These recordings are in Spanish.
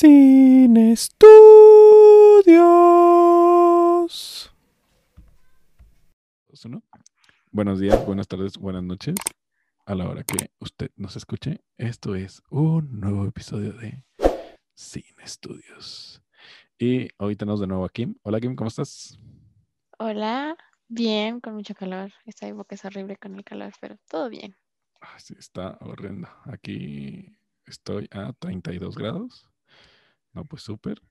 Sin estudios. Buenos días, buenas tardes, buenas noches. A la hora que usted nos escuche, esto es un nuevo episodio de Sin Estudios. Y hoy tenemos de nuevo a Kim. Hola Kim, ¿cómo estás? Hola, bien, con mucho calor. Esta época es horrible con el calor, pero todo bien. sí, está horrendo. Aquí estoy a 32 grados. No, pues súper.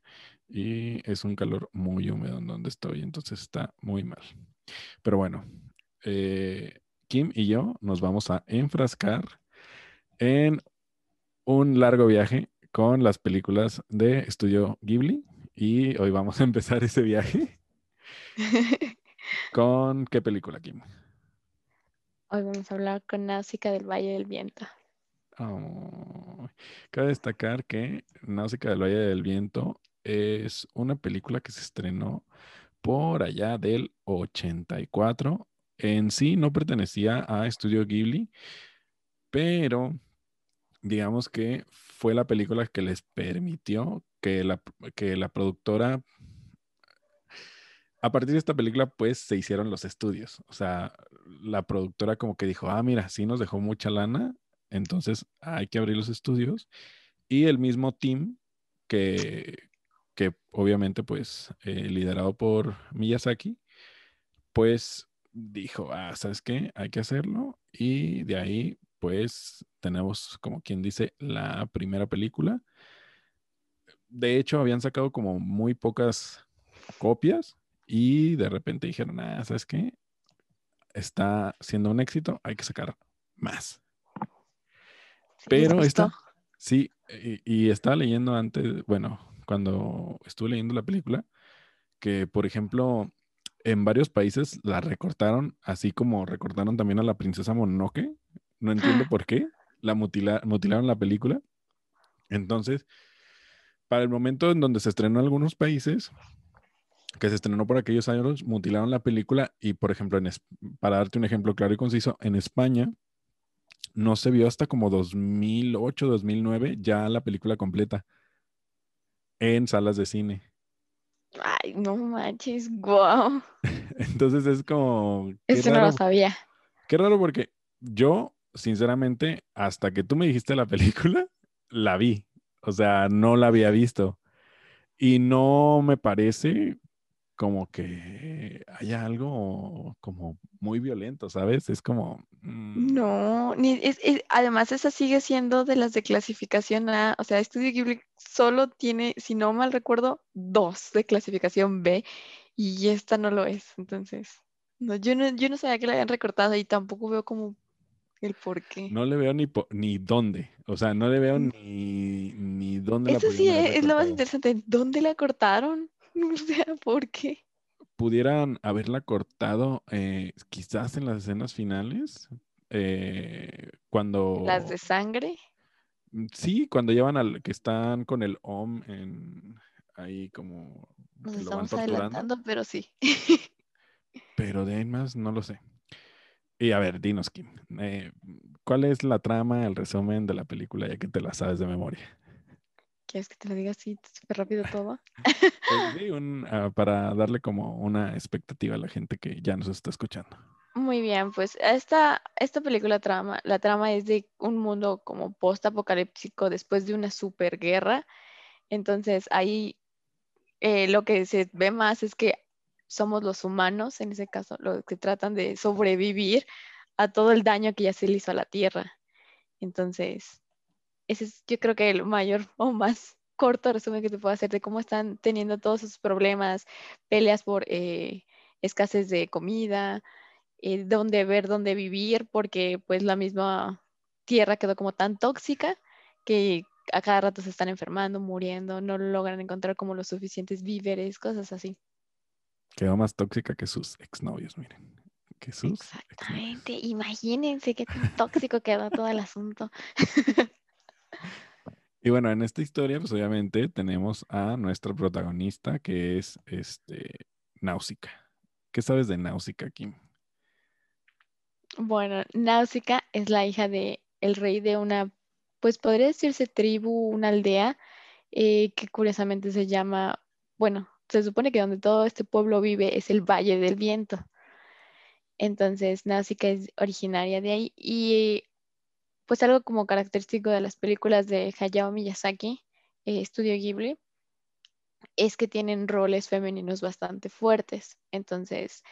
Y es un calor muy húmedo en donde estoy, entonces está muy mal. Pero bueno, eh, Kim y yo nos vamos a enfrascar en un largo viaje con las películas de Estudio Ghibli. Y hoy vamos a empezar ese viaje. ¿Con qué película, Kim? Hoy vamos a hablar con Náusica del Valle del Viento. Oh, cabe destacar que Náusica del Valle del Viento es una película que se estrenó por allá del 84. En sí no pertenecía a Estudio Ghibli, pero digamos que fue la película que les permitió que la, que la productora a partir de esta película, pues se hicieron los estudios. O sea, la productora como que dijo, ah, mira, sí nos dejó mucha lana, entonces hay que abrir los estudios. Y el mismo team que, que obviamente pues eh, liderado por Miyazaki, pues dijo, ah, ¿sabes qué? Hay que hacerlo. Y de ahí pues tenemos como quien dice la primera película. De hecho, habían sacado como muy pocas copias y de repente dijeron, ah, ¿sabes qué? Está siendo un éxito, hay que sacar más. Pero esta, sí, y, estaba leyendo antes, bueno, cuando estuve leyendo la película, que por ejemplo, en varios países la recortaron, así como recortaron también a la princesa Mononoke. No entiendo por qué. La mutilaron la película. Entonces, para el momento en donde se estrenó en algunos países, que se estrenó por aquellos años, mutilaron la película y, por ejemplo, en, para darte un ejemplo claro y conciso, en España no se vio hasta como 2008, 2009 ya la película completa en salas de cine. Ay, no manches, wow. Entonces es como... Eso no lo sabía. Qué raro porque yo, sinceramente, hasta que tú me dijiste la película, la vi. O sea, no la había visto. Y no me parece como que haya algo como muy violento, ¿sabes? Es como... Mm. No, ni, además esa sigue siendo de las de clasificación A, o sea, Estudio Ghibli solo tiene, si no mal recuerdo, dos de clasificación B y esta no lo es, entonces, no, yo, no, yo no sabía que la habían recortado y tampoco veo como el por qué. No le veo ni, ni dónde, o sea, no le veo mm. ni, ni dónde. Eso sí es lo más interesante, ¿dónde la cortaron? O sea, ¿por qué? Pudieran haberla cortado eh, quizás en las escenas finales, eh, cuando... ¿Las de sangre? Sí, cuando llevan al que están con el OM en ahí como... Nos estamos adelantando, pero sí. pero de ahí más no lo sé. Y a ver, dinos, Kim, eh, ¿cuál es la trama, el resumen de la película, ya que te la sabes de memoria? ¿Quieres que te lo diga así súper rápido todo? Pues sí, ah, para darle como una expectativa a la gente que ya nos está escuchando. Muy bien, pues esta, esta película trama, la trama es de un mundo como post-apocalíptico después de una superguerra. Entonces ahí eh, lo que se ve más es que somos los humanos, en ese caso, los que tratan de sobrevivir a todo el daño que ya se le hizo a la Tierra. Entonces, ese es yo creo que el mayor o más corto resumen que te puedo hacer de cómo están teniendo todos esos problemas, peleas por eh, escasez de comida, eh, dónde ver, dónde vivir, porque pues la misma tierra quedó como tan tóxica que a cada rato se están enfermando, muriendo, no logran encontrar como los suficientes víveres, cosas así. Quedó más tóxica que sus exnovios, miren. Que sus Exactamente, imagínense qué tan tóxico quedó todo el asunto. Y bueno, en esta historia, pues obviamente tenemos a nuestra protagonista que es este Náusica. ¿Qué sabes de Náusica, Kim? Bueno, Náusica es la hija de el rey de una, pues podría decirse tribu, una aldea eh, que curiosamente se llama, bueno, se supone que donde todo este pueblo vive es el Valle del Viento. Entonces, Nausicaa es originaria de ahí y pues algo como característico de las películas de Hayao Miyazaki, eh, Estudio Ghibli, es que tienen roles femeninos bastante fuertes. Entonces,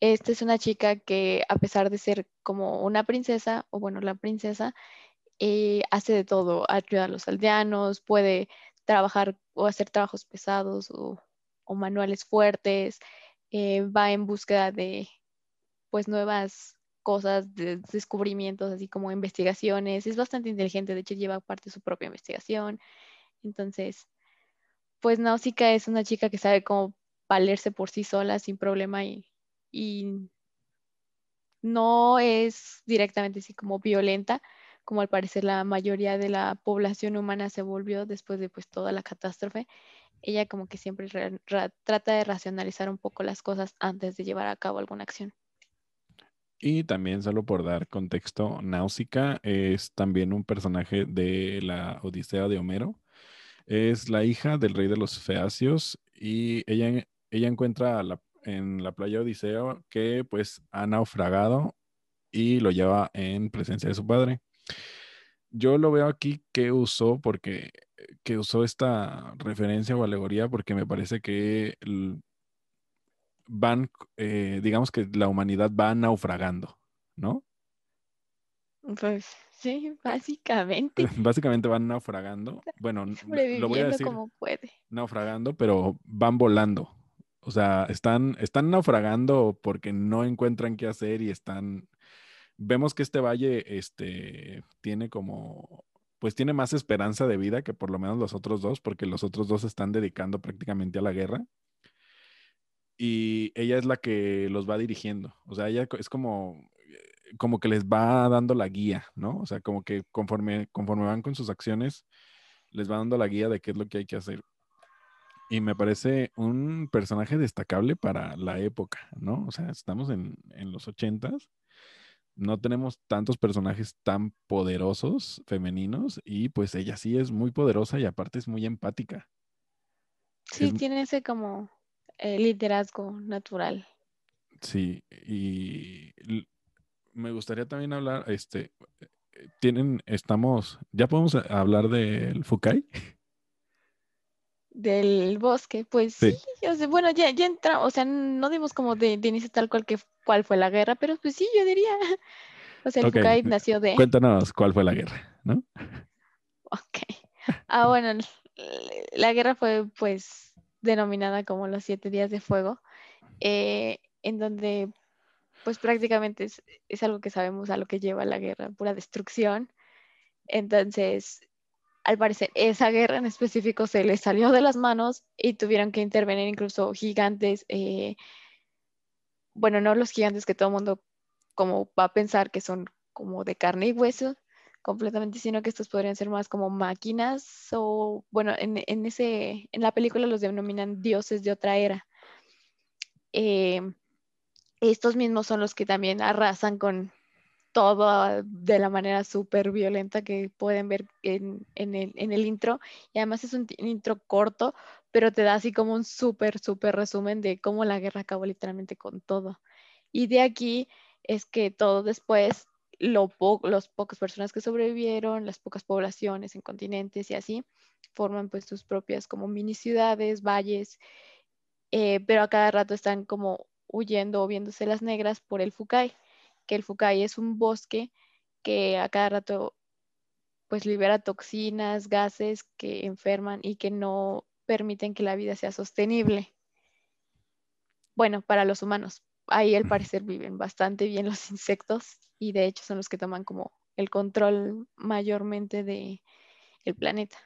esta es una chica que a pesar de ser como una princesa, o bueno, la princesa, eh, hace de todo, ayuda a los aldeanos, puede trabajar o hacer trabajos pesados o, manuales fuertes, eh, va en búsqueda de pues nuevas cosas, de descubrimientos, así como investigaciones, es bastante inteligente, de hecho lleva parte de su propia investigación, entonces, pues Nausicaa es una chica que sabe cómo valerse por sí sola sin problema y, y no es directamente así como violenta, como al parecer la mayoría de la población humana se volvió después de pues toda la catástrofe. Ella como que siempre trata de racionalizar un poco las cosas antes de llevar a cabo alguna acción. Y también, solo por dar contexto, Náusica es también un personaje de la Odisea de Homero. Es la hija del rey de los Feacios y ella, ella encuentra en la playa Odiseo que pues ha naufragado y lo lleva en presencia de su padre yo lo veo aquí que usó porque que usó esta referencia o alegoría porque me parece que van, eh, digamos que la humanidad va naufragando, ¿no? Pues sí, básicamente. Básicamente van naufragando. Bueno, lo voy a decir. como puede. Naufragando, pero van volando. O sea, están, están naufragando porque no encuentran qué hacer y están vemos que este valle este, tiene como, pues tiene más esperanza de vida que por lo menos los otros dos, porque los otros dos se están dedicando prácticamente a la guerra. Y ella es la que los va dirigiendo. O sea, ella es como, como que les va dando la guía, ¿no? O sea, como que conforme, conforme van con sus acciones, les va dando la guía de qué es lo que hay que hacer. Y me parece un personaje destacable para la época, ¿no? O sea, estamos en, en los ochentas no tenemos tantos personajes tan poderosos femeninos y pues ella sí es muy poderosa y aparte es muy empática. Sí, tiene ese como eh, liderazgo natural. Sí, y me gustaría también hablar, este, tienen, estamos, ya podemos hablar del Fukai. Del bosque, pues sí, bueno, ya, ya entramos, o sea, no dimos como de, de inicio tal cual que cuál fue la guerra, pero pues sí, yo diría. O sea, el Fukai nació de. Cuéntanos cuál fue la guerra, ¿no? Ok. Ah, bueno, la guerra fue pues denominada como los siete días de fuego, eh, en donde pues prácticamente es, algo que sabemos a lo que lleva la guerra, pura destrucción. Entonces, al parecer, esa guerra en específico se les salió de las manos y tuvieron que intervenir incluso gigantes, eh, bueno, no los gigantes que todo el mundo como va a pensar que son como de carne y hueso completamente, sino que estos podrían ser más como máquinas o, bueno, en, en ese, en la película los denominan dioses de otra era. Eh, estos mismos son los que también arrasan con todo de la manera súper violenta que pueden ver en, en, el, en, el, intro. Y además es un intro corto, pero te da así como un súper, súper resumen de cómo la guerra acabó literalmente con todo. Y de aquí es que todo después, lo los pocas personas que sobrevivieron, las pocas poblaciones en continentes y así, forman pues sus propias como mini ciudades, valles, eh, pero a cada rato están como huyendo o viéndose las negras por el Fukai, que el Fukai es un bosque que a cada rato pues libera toxinas, gases que enferman y que no permiten que la vida sea sostenible. Bueno, para los humanos. Ahí al parecer viven bastante bien los insectos y de hecho son los que toman como el control mayormente de el planeta.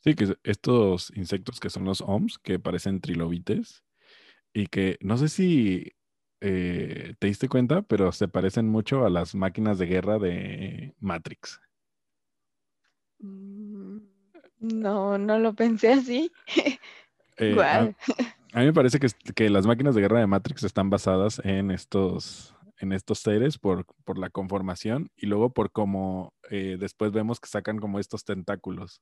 Sí, que estos insectos que son los OMS, que parecen trilobites y que no sé si eh, te diste cuenta, pero se parecen mucho a las máquinas de guerra de Matrix. Mm, no, no lo pensé así. Eh, a, mí me parece que, las máquinas de guerra de Matrix están basadas en estos, en estos seres por, por la conformación y luego por cómo eh, después vemos que sacan como estos tentáculos.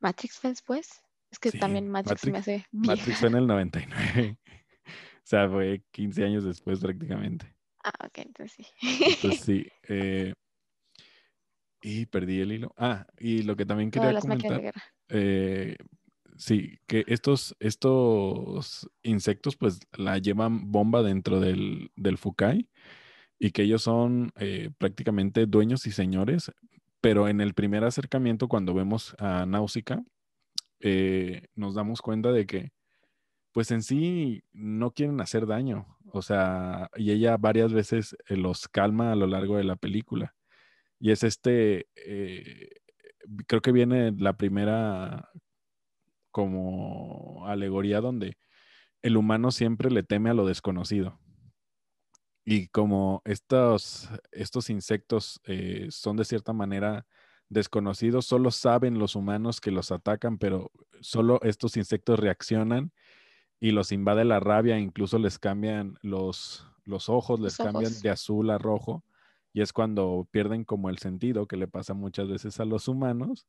¿Matrix fue después? Es que Sí, también Matrix, se me hace vieja. Matrix fue en el 99. O sea, fue 15 años después prácticamente. Ah, ok, entonces sí. Entonces sí. eh, y perdí el hilo. Ah, y lo que también quería las máquinas de comentar. guerra. eh, sí, que estos, estos insectos pues la llevan bomba dentro del, del Fukai y que ellos son eh, prácticamente dueños y señores, pero en el primer acercamiento cuando vemos a Náusica, eh, nos damos cuenta de que pues en sí no quieren hacer daño, o sea, y ella varias veces eh, los calma a lo largo de la película. Y es este, eh, creo que viene la primera como alegoría donde el humano siempre le teme a lo desconocido. Y como estos, estos insectos eh, son de cierta manera desconocidos, solo saben los humanos que los atacan, pero solo estos insectos reaccionan y los invade la rabia, incluso les cambian los, los ojos, les Los cambian ojos. de azul a rojo. Y es cuando pierden como el sentido que le pasa muchas veces a los humanos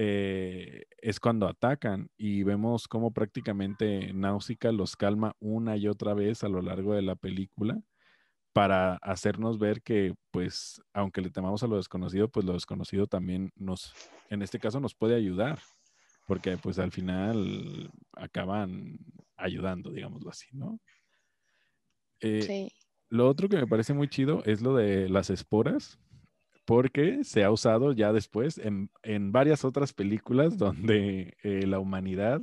eh, es cuando atacan y vemos cómo prácticamente Náusica los calma una y otra vez a lo largo de la película para hacernos ver que, pues, aunque le temamos a lo desconocido, pues lo desconocido también nos, en este caso, nos puede ayudar, porque pues al final acaban ayudando, digámoslo así, ¿no? Eh, Sí. Lo otro que me parece muy chido es lo de las esporas, porque se ha usado ya después en, en varias otras películas donde eh, la humanidad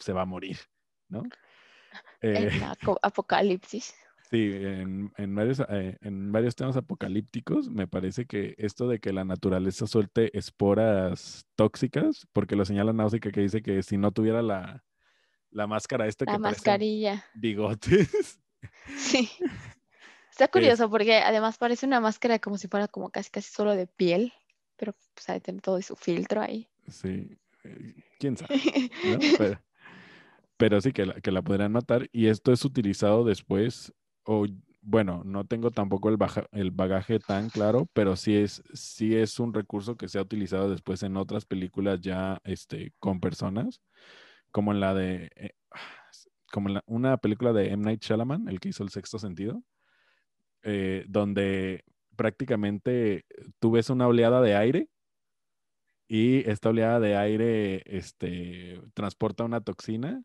se va a morir, ¿no? Eh, En apocalipsis. sí, en, en varios, eh, en varios temas apocalípticos me parece que esto de que la naturaleza suelte esporas tóxicas, porque lo señala Náusica que dice que si no tuviera la, la máscara esta La que mascarilla. bigotes, Sí. Está curioso porque además parece una máscara como si fuera como casi casi solo de piel, pero pues de tener todo su filtro ahí. sí, eh, quién sabe. ¿no? Pero, pero sí que la, que la podrían matar y esto es utilizado después, o bueno, no tengo tampoco el, baja- el bagaje tan claro, pero sí es, sí es un recurso que se ha utilizado después en otras películas ya este, con personas, como en la de, eh, como en la- una película de M. Night Shyamalan, el que hizo El Sexto Sentido, eh, donde prácticamente tú ves una oleada de aire y esta oleada de aire este, transporta una toxina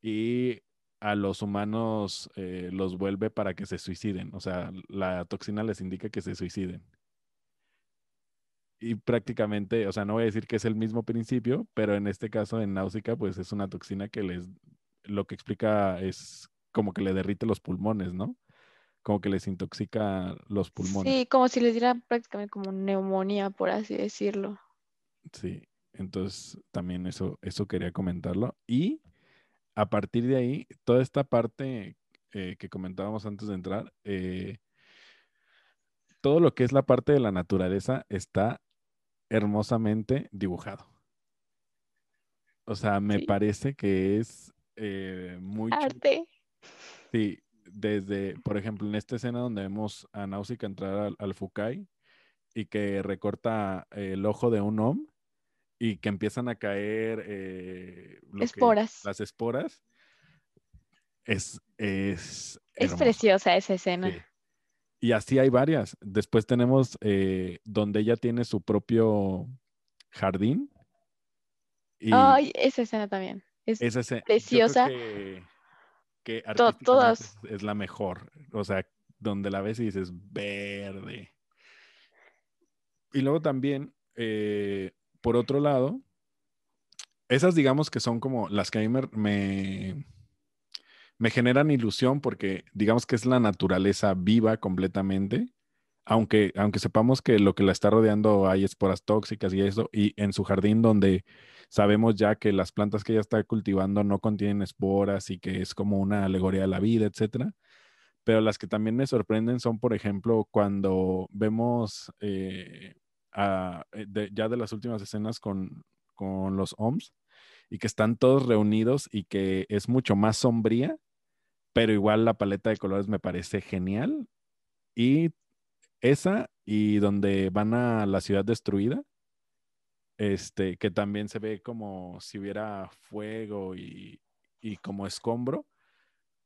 y a los humanos eh, los vuelve para que se suiciden. O sea, la toxina les indica que se suiciden. Y prácticamente, o sea, no voy a decir que es el mismo principio, pero en este caso en Náusica, pues es una toxina que les, lo que explica es como que le derrite los pulmones, ¿no? Como que les intoxica los pulmones. Sí, como si les diera prácticamente como neumonía, por así decirlo. Sí, entonces también eso, eso quería comentarlo. Y a partir de ahí, toda esta parte eh, que comentábamos antes de entrar, eh, todo lo que es la parte de la naturaleza está hermosamente dibujado. O sea, me Sí. parece que es eh, muy chulo. Arte. Sí, desde, por ejemplo, en esta escena donde vemos a Náusica entrar al, al Fukai y que recorta eh, el ojo de un Om y que empiezan a caer eh, que- Esporas. las esporas, es, es, Es preciosa esa escena. Sí. Y así hay varias. Después tenemos eh, donde ella tiene su propio jardín. Y Ay, esa escena también. Es esa escena- yo creo preciosa. que, que artísticamente todas. es, es la mejor. O sea, donde la ves y dices verde. Y luego también, eh, por otro lado, esas digamos que son como las que a mí me, me, me generan ilusión porque digamos que es la naturaleza viva completamente. Aunque, aunque sepamos que lo que la está rodeando hay esporas tóxicas y eso, y en su jardín donde sabemos ya que las plantas que ella está cultivando no contienen esporas y que es como una alegoría de la vida, etcétera. Pero las que también me sorprenden son, por ejemplo, cuando vemos eh, eh, ya de las últimas escenas con, con los OMS y que están todos reunidos y que es mucho más sombría, pero igual la paleta de colores me parece genial. Y esa y donde van a la ciudad destruida, este, que también se ve como si hubiera fuego y, y como escombro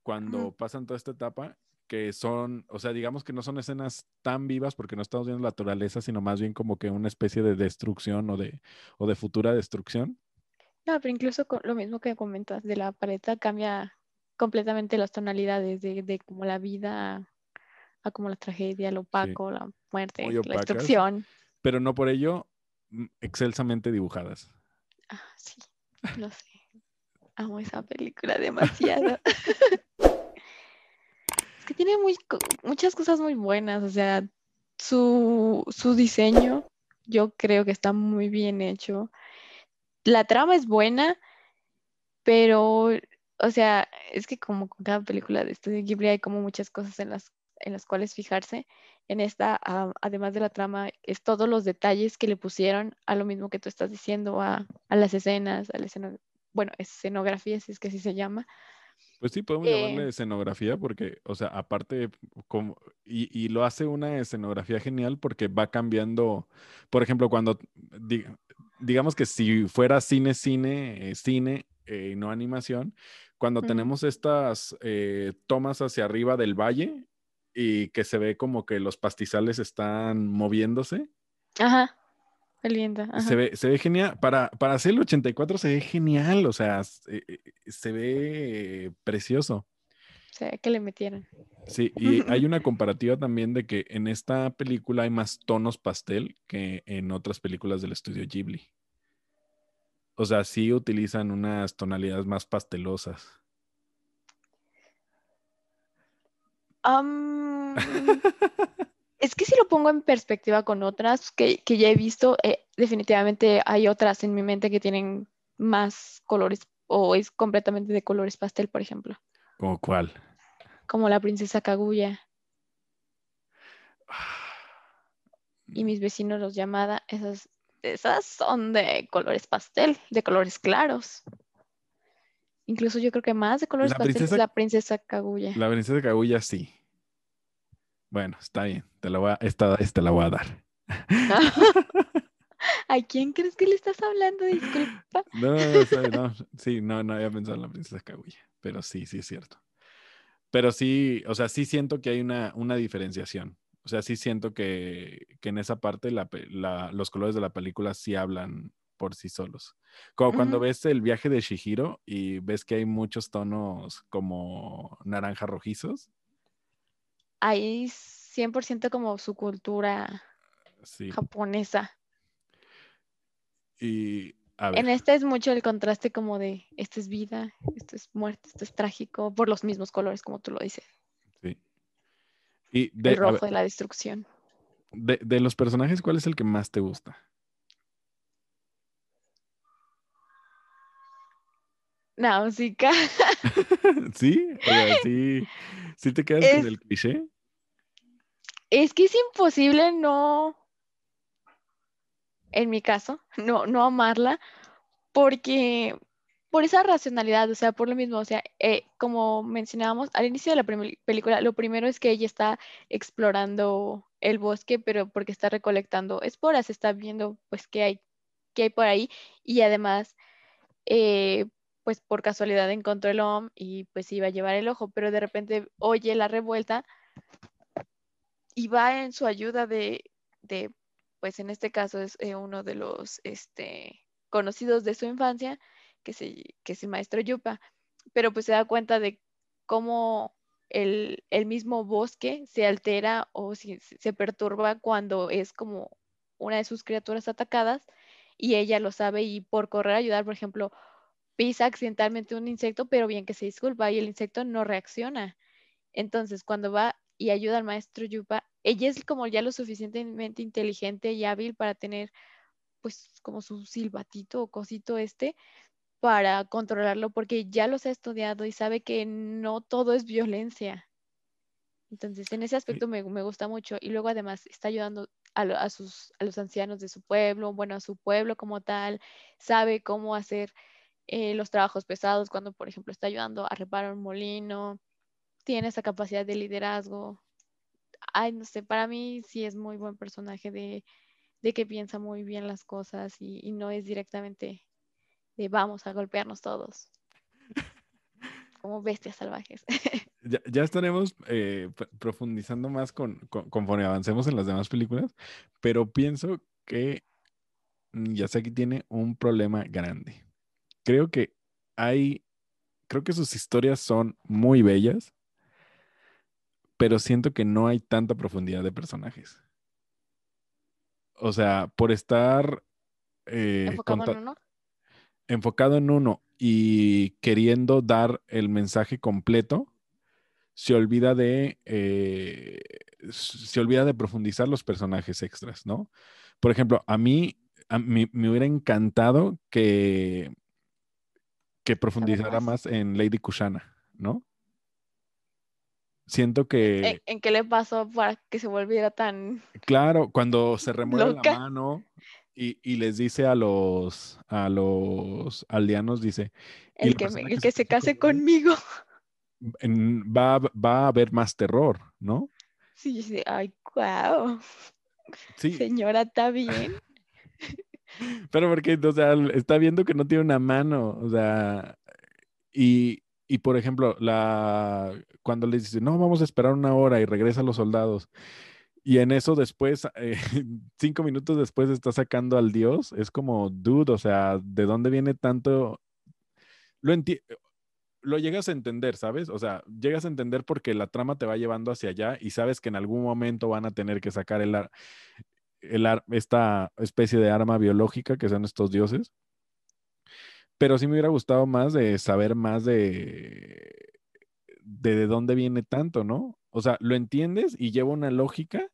cuando pasan toda esta etapa, que son, o sea, digamos que no son escenas tan vivas porque no estamos viendo la naturaleza, sino más bien como que una especie de destrucción o de, o de futura destrucción. No, pero incluso con lo mismo que comentas de la paleta cambia completamente las tonalidades de, de como la vida a como la tragedia, el Sí, opaco, la muerte, muy la opacas, destrucción. pero no por ello excelsamente dibujadas. Ah, sí, lo sé. Amo esa película demasiado. Es que tiene muy, muchas cosas muy buenas, o sea, su, su diseño yo creo que está muy bien hecho. La trama es buena, pero, o sea, es que como con cada película de Estudio Ghibli hay como muchas cosas en las, en las cuales fijarse. En esta, ah, además de la trama, es todos los detalles que le pusieron a lo mismo que tú estás diciendo, a, a las escenas, a la escena, bueno, escenografía, si es que así se llama. Pues sí, podemos Eh, llamarle escenografía porque, o sea, aparte, como, y, y lo hace una escenografía genial porque va cambiando, por ejemplo, cuando, di- digamos que si fuera cine, cine, eh, cine, eh, no animación, cuando tenemos estas eh, tomas hacia arriba del valle y que se ve como que los pastizales están moviéndose, Ajá, qué linda, se ajá. ve, se ve genial. Para, para hacer el 84 se ve genial, o sea, s- eh, eh, se ve precioso. O sea, que le metieron. Sí, y hay una comparativa también de que en esta película hay más tonos pastel que en otras películas del estudio Ghibli. O sea, sí utilizan unas tonalidades más pastelosas. Es que si lo pongo en perspectiva con otras que, que ya he visto, eh, definitivamente hay otras en mi mente que tienen más colores o es completamente de colores pastel, por ejemplo, ¿Como cuál? como la princesa Kaguya y mis vecinos los llamada, esas, esas son de colores pastel, de colores claros. Incluso yo creo que más de colores La pastel es princesa, la princesa Kaguya. la princesa Kaguya sí. Bueno, está bien, te la voy a, esta, esta la voy a dar. ¿A quién crees que le estás hablando? Disculpa. No, no, no, sí, no, no había pensado en la princesa Kaguya, pero sí, sí es cierto. Pero sí, o sea, sí siento que hay una, una diferenciación. O sea, sí siento que, que en esa parte la la- los colores de la película sí hablan por sí solos. Como cuando ves el viaje de Shihiro y ves que hay muchos tonos como naranja rojizos. Ahí 100% como su cultura Sí. japonesa. Y a En este es mucho el contraste como de esto es vida, esto es muerte, esto es trágico, por los mismos colores como tú lo dices. sí. Y El de, ver, rojo de la destrucción. de, de los personajes, ¿cuál es el que más te gusta? Náusica. ¿Sí? O sea, sí, sí te quedas con Es, el cliché. es que es imposible no, en mi caso, no, no amarla, porque por esa racionalidad, o sea, por lo mismo, o sea, eh, como mencionábamos al inicio de la película, lo primero es que ella está explorando el bosque, pero porque está recolectando esporas, está viendo pues qué hay, qué hay por ahí, y además, eh, pues por casualidad encontró el OM y pues iba a llevar el ojo, pero de repente oye la revuelta y va en su ayuda de, de pues en este caso es eh, uno de los este, conocidos de su infancia, que, se, que es el maestro Yupa, pero pues se da cuenta de cómo el, el mismo bosque se altera o se perturba cuando es como una de sus criaturas atacadas y ella lo sabe y por correr a ayudar, por ejemplo, pisa accidentalmente un insecto, pero bien que se disculpa y el insecto no reacciona. Entonces, cuando va y ayuda al maestro Yupa, ella es como ya lo suficientemente inteligente y hábil para tener, pues, como su silbatito o cosito este, para controlarlo, porque ya los ha estudiado y sabe que no todo es violencia. Entonces, en ese aspecto me, me gusta mucho. Y luego, además, está ayudando a, lo- a sus, a los ancianos de su pueblo, bueno, a su pueblo como tal, sabe cómo hacer eh, los trabajos pesados cuando, por ejemplo, está ayudando a reparar un molino, tiene esa capacidad de liderazgo. Ay, no sé, para mí sí es muy buen personaje de, de que piensa muy bien las cosas y, y no es directamente de vamos a golpearnos todos como bestias salvajes. Ya, ya estaremos eh, profundizando más con, con- conforme avancemos en las demás películas, pero pienso que Miyazaki tiene un problema grande. Creo que hay, creo que sus historias son muy bellas, pero siento que no hay tanta profundidad de personajes. O sea, por estar eh, Enfocado en uno. enfocado en uno y queriendo dar el mensaje completo, se olvida de eh, se olvida de profundizar los personajes extras, ¿no? Por ejemplo, a mí, a mí me hubiera encantado que, que profundizara más? en Lady Kushana, ¿no? Siento ¿En, que, en qué le pasó para que se volviera tan claro, cuando se remueve la mano y, y les dice a los, a los aldeanos, dice, El que, me- el se que se case case conmigo, en- va, a- va a haber más terror, ¿no? Sí, sí, ay, wow. Sí, Señora, ¿está bien? Pero porque, o sea, está viendo que no tiene una mano, o sea, y, y por ejemplo, la, cuando le dice, no, vamos a esperar una hora y regresan los soldados, y en eso después, eh, cinco minutos después está sacando al dios, es como, dude, o sea, ¿de dónde viene tanto? Lo enti- lo llegas a entender, ¿sabes? O sea, llegas a entender porque la trama te va llevando hacia allá y sabes que en algún momento van a tener que sacar el, el esta especie de arma biológica que son estos dioses. Pero sí me hubiera gustado más de saber más de, de, de dónde viene tanto, ¿no? O sea, lo entiendes y lleva una lógica,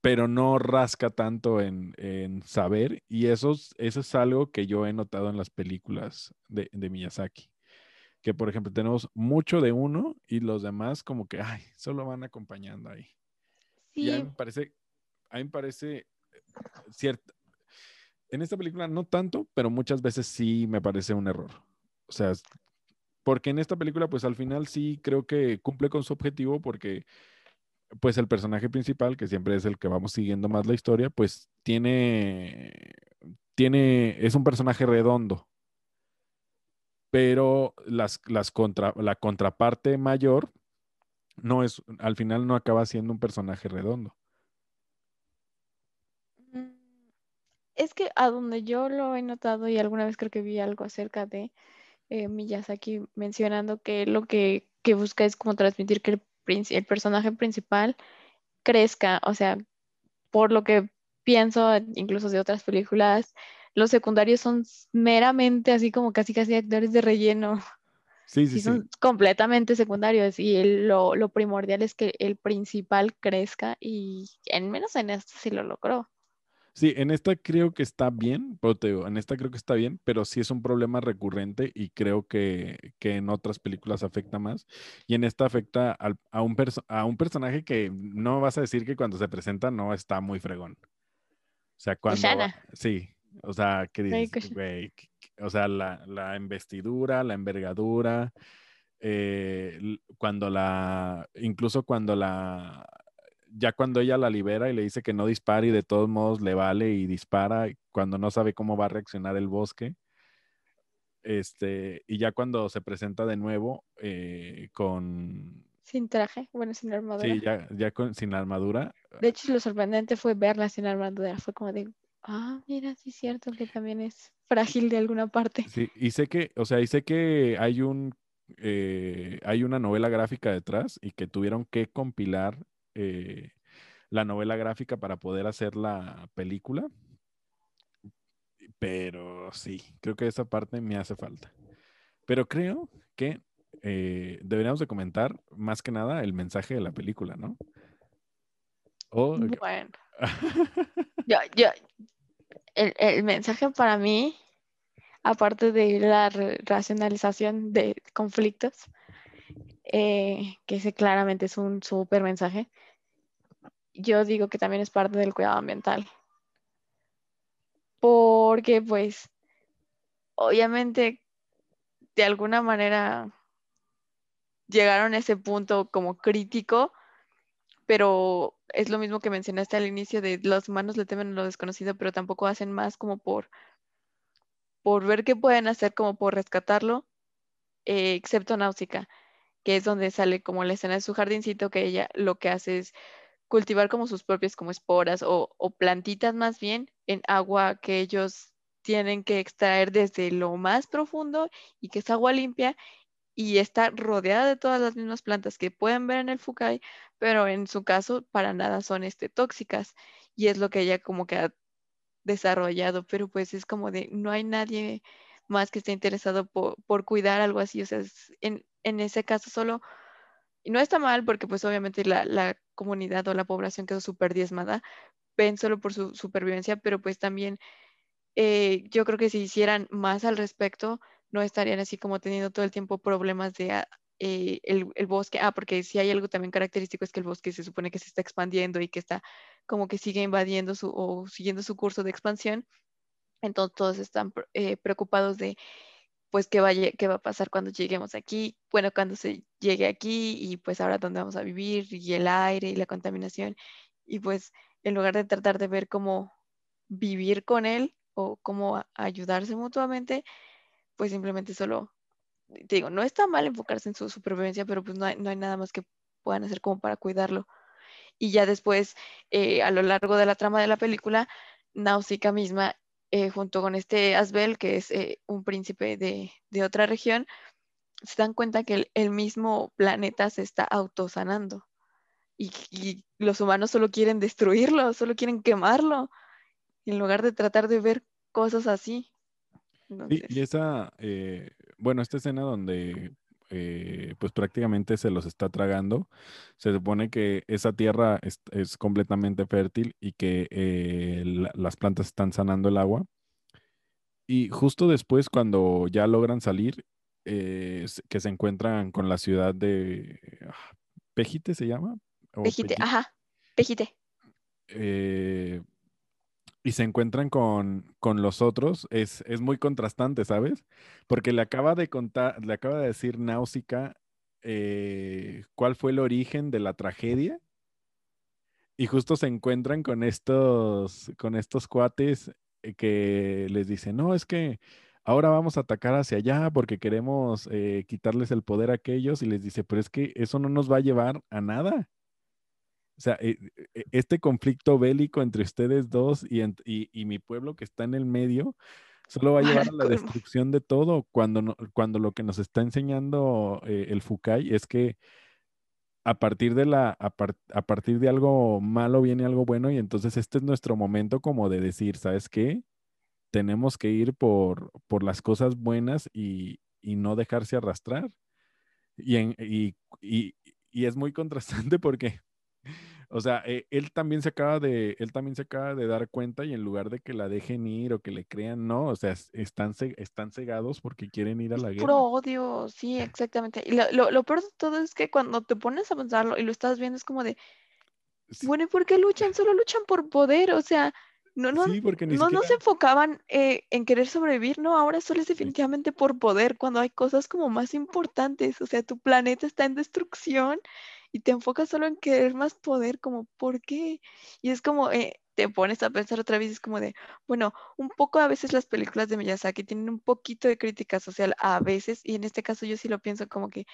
pero no rasca tanto en, en saber. Y eso, es- eso es algo que yo he notado en las películas de, de Miyazaki. Que, por ejemplo, tenemos mucho de uno y los demás como que, ay, solo van acompañando ahí. Y a mí Sí, me parece, a mí me parece cierto. En esta película no tanto, pero muchas veces sí me parece un error. O sea, porque en esta película, pues al final sí creo que cumple con su objetivo porque pues el personaje principal, que siempre es el que vamos siguiendo más la historia, pues tiene, tiene, es un personaje redondo, pero las, las contra, la contraparte mayor no es, al final no acaba siendo un personaje redondo. Es que a donde yo lo he notado y alguna vez creo que vi algo acerca de eh, Miyazaki mencionando que lo que, que busca es como transmitir que el, el personaje principal crezca, o sea, por lo que pienso incluso de otras películas, los secundarios son meramente así como casi casi actores de relleno. Sí, sí, Sí, sí. son completamente secundarios y el- lo, lo primordial es que el principal crezca y en menos en esto sí lo logró. Sí, en esta creo que está bien, pero te digo, en esta creo que está bien, pero sí es un problema recurrente y creo que, que en otras películas afecta más. Y en esta afecta al- a, un a un personaje que no vas a decir que cuando se presenta no está muy fregón. O sea, cuando... Kushana. Sí, o sea, que dices, güey, o sea, la, la investidura, la envergadura, eh, cuando la, incluso cuando la, ya cuando ella la libera y le dice que no dispare y de todos modos le vale y dispara cuando no sabe cómo va a reaccionar el bosque. Este, y ya cuando se presenta de nuevo eh, con, Sin traje, bueno, sin armadura. sí, ya, ya con, sin armadura, De hecho, lo sorprendente fue verla sin armadura. Fue como de, ah, mira, sí es cierto que también es frágil de alguna parte. Sí, y sé que, o sea, y sé que hay un, eh, hay una novela gráfica detrás y que tuvieron que compilar eh, la novela gráfica para poder hacer la película. Pero sí, creo que esa parte me hace falta. Pero creo que eh, deberíamos de comentar más que nada el mensaje de la película, ¿no? Bueno, yo, yo, el, el mensaje para mí, aparte de la racionalización de conflictos, eh, que ese claramente es un súper mensaje, yo digo que también es parte del cuidado ambiental. Porque, pues, obviamente, de alguna manera llegaron a ese punto como crítico, pero es lo mismo que mencionaste al inicio de los humanos le temen lo desconocido, pero tampoco hacen más como por, por ver qué pueden hacer, como por rescatarlo, eh, excepto Náusica, que es donde sale como la escena de su jardincito, que ella lo que hace es cultivar como sus propias como esporas o, plantitas más bien en agua que ellos tienen que extraer desde lo más profundo y que es agua limpia y está rodeada de todas las mismas plantas que pueden ver en el Fukai, pero en su caso para nada son este, tóxicas y es lo que ella como que ha desarrollado, pero pues es como de no hay nadie más que esté interesado por, por cuidar algo así, o sea, en, en, ese caso solo, y no está mal porque pues obviamente la, la comunidad o la población quedó súper diezmada, ven solo por su supervivencia, pero pues también eh, yo creo que si hicieran más al respecto, no estarían así como teniendo todo el tiempo problemas de ah, eh, el, el, bosque. Ah, porque si hay algo también característico es que el bosque se supone que se está expandiendo y que está como que sigue invadiendo su, o siguiendo su curso de expansión. Entonces todos están eh, preocupados de pues qué va, qué va a pasar cuando lleguemos aquí, bueno, cuando se llegue aquí y pues ahora dónde vamos a vivir y el aire y la contaminación. Y pues en lugar de tratar de ver cómo vivir con él o cómo ayudarse mutuamente, pues simplemente solo, te digo, no está mal enfocarse en su supervivencia, pero pues no hay, no hay nada más que puedan hacer como para cuidarlo. Y ya después, eh, a lo largo de la trama de la película, Náusica misma, eh, junto con este Asbel, que es eh, un príncipe de, de, otra región, se dan cuenta que el, el mismo planeta se está autosanando. Y, y, los humanos solo quieren destruirlo, solo quieren quemarlo, en lugar de tratar de ver cosas así. Y, esa, eh, bueno, esta escena donde eh, pues prácticamente se los está tragando, se supone que esa tierra es, es completamente fértil y que eh, la, las plantas están sanando el agua. Y justo después, cuando ya logran salir, que se encuentran con la ciudad de ah, Pejite, ¿se llama? Pejite, ajá, Pejite. Eh, y se encuentran con, con los otros, es, es, muy contrastante, ¿sabes? Porque le acaba de contar, le acaba de decir Náusica eh, cuál fue el origen de la tragedia. Y justo se encuentran con estos, con estos cuates eh, que les dicen, no, es que ahora vamos a atacar hacia allá porque queremos eh, quitarles el poder a aquellos. Y les dice, pero es que eso no nos va a llevar a nada. O sea, eh, eh, este conflicto bélico entre ustedes dos y, y, y, mi pueblo que está en el medio solo va a llevar a la destrucción de todo cuando, no, cuando lo que nos está enseñando eh, el Fukai es que a partir de la a, par, a, partir de algo malo viene algo bueno y entonces este es nuestro momento como de decir, ¿sabes qué? Tenemos que ir por, por las cosas buenas y, y no dejarse arrastrar. Y, en, y, y, y es muy contrastante porque o sea, eh, él también se acaba de, él también se acaba de dar cuenta y en lugar de que la dejen ir o que le crean, no, o sea, están, están cegados porque quieren ir a la guerra. Puro odio, sí, exactamente. Y lo, lo, lo, peor de todo es que cuando te pones a pensarlo y lo estás viendo es como de, sí. bueno, ¿y por qué luchan? Solo luchan por poder, o sea, no, no, sí, porque ni no, siquiera... no se enfocaban eh, en querer sobrevivir, no, ahora solo es definitivamente por poder, cuando hay cosas como más importantes, o sea, tu planeta está en destrucción y te enfocas solo en querer más poder, como, ¿por qué? Y es como, eh, te pones a pensar otra vez, es como de, bueno, un poco a veces las películas de Miyazaki tienen un poquito de crítica social, a veces, y en este caso yo sí lo pienso como que,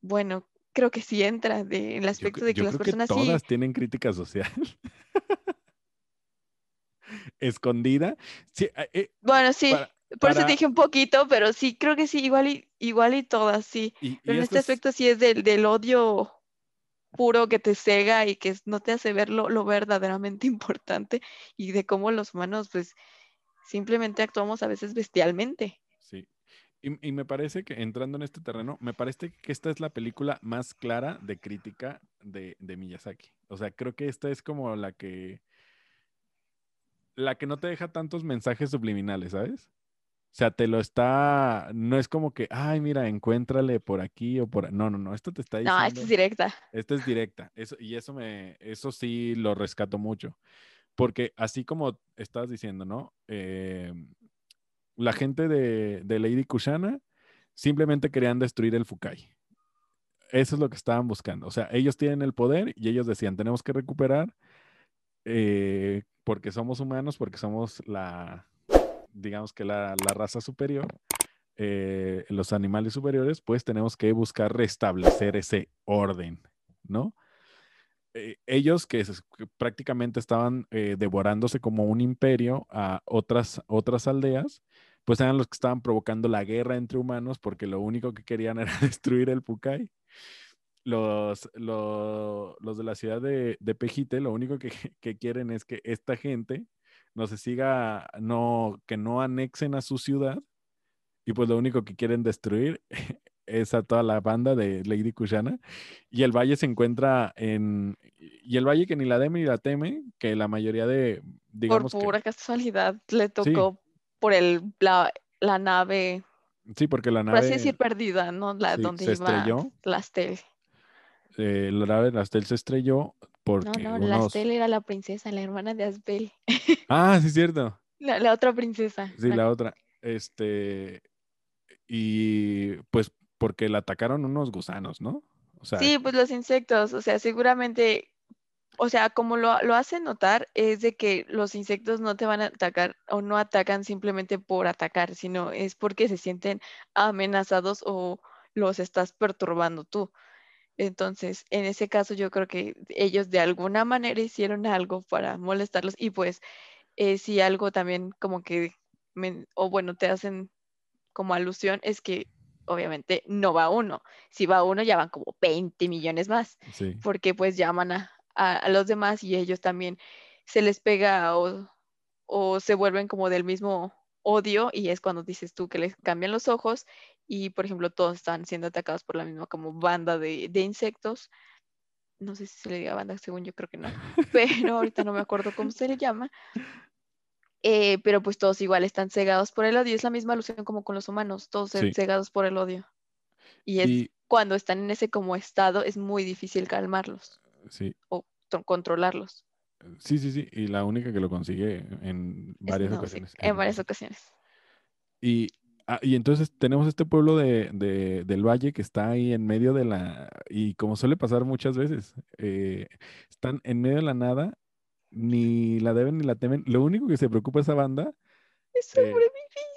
bueno, creo que sí entra de, en el aspecto yo, de que yo las creo personas que todas sí. tienen crítica social. Escondida. Sí, eh, bueno, sí. Para, por para... eso te dije un poquito, pero sí, creo que sí, igual y, igual y todas, sí. Y, pero y en este es... aspecto sí es del, del odio puro que te cega y que no te hace ver lo, lo, verdaderamente importante y de cómo los humanos pues simplemente actuamos a veces bestialmente. Sí. Y, y, me parece que entrando en este terreno, me parece que esta es la película más clara de crítica de, de Miyazaki. O sea, creo que esta es como la que la que no te deja tantos mensajes subliminales, ¿sabes? O sea, te lo está, no es como que, ay, mira, encuéntrale por aquí o por, no, no, no, esto te está diciendo. No, esta es directa. Esta es directa, eso, y eso me, eso sí lo rescato mucho, porque así como estás diciendo, ¿no? Eh, la gente de, de, Lady Kushana simplemente querían destruir el Fukai. eso es lo que estaban buscando. O sea, ellos tienen el poder y ellos decían, tenemos que recuperar eh, porque somos humanos, porque somos la, digamos que la, la raza superior, eh, los animales superiores, pues tenemos que buscar restablecer ese orden, ¿no? Eh, ellos que, prácticamente estaban eh, devorándose como un imperio a otras, otras aldeas, pues eran los que estaban provocando la guerra entre humanos porque lo único que querían era destruir el Pucay. Los, los, de la ciudad de, de Pejite lo único que, que, quieren es que esta gente no se siga, no, que no anexen a su ciudad y pues lo único que quieren destruir es a toda la banda de Lady Kushana. Y el valle se encuentra en. Y el valle que ni la deme ni la teme, que la mayoría de. Digamos por pura casualidad le tocó por el, la, la, nave. Sí, porque la nave. Por así decir, perdida, ¿no? La, donde se iba estrelló. Lastel. Eh, la nave Lastel se estrelló porque. No, no, Lastel era la princesa, la hermana de Asbel. ah, sí, es cierto. La, la otra princesa. Sí, la otra. Este. Y pues porque la atacaron unos gusanos, ¿no? O sea, sí, pues los insectos, o sea, seguramente, o sea, como lo, lo hacen notar, es de que los insectos no te van a atacar o no atacan simplemente por atacar, sino es porque se sienten amenazados o los estás perturbando tú. Entonces, en ese caso, yo creo que ellos de alguna manera hicieron algo para molestarlos y pues eh, si algo también como que, o bueno, te hacen como alusión, es que obviamente no va uno. Si va uno, ya van como 20 millones más, porque pues llaman a, a, los demás y ellos también se les pega o, o, se vuelven como del mismo odio y es cuando dices tú que les cambian los ojos y por ejemplo todos están siendo atacados por la misma como banda de, de insectos. No sé si se le diga banda, según yo creo que no, pero ahorita no me acuerdo cómo se le llama. Eh, pero pues todos igual están cegados por el odio. Es la misma alusión como con los humanos, todos cegados por el odio. Y es cuando están en ese como estado, es muy difícil calmarlos. Sí. O controlarlos. Sí, sí, sí. Y la única que lo consigue en varias ocasiones. en varias ocasiones. Y, ah, y entonces tenemos este pueblo de, de, del valle que está ahí en medio de la... Y como suele pasar muchas veces, eh, están en medio de la nada ni la deben ni la temen. Lo único que se preocupa esa banda es eh, sobrevivir.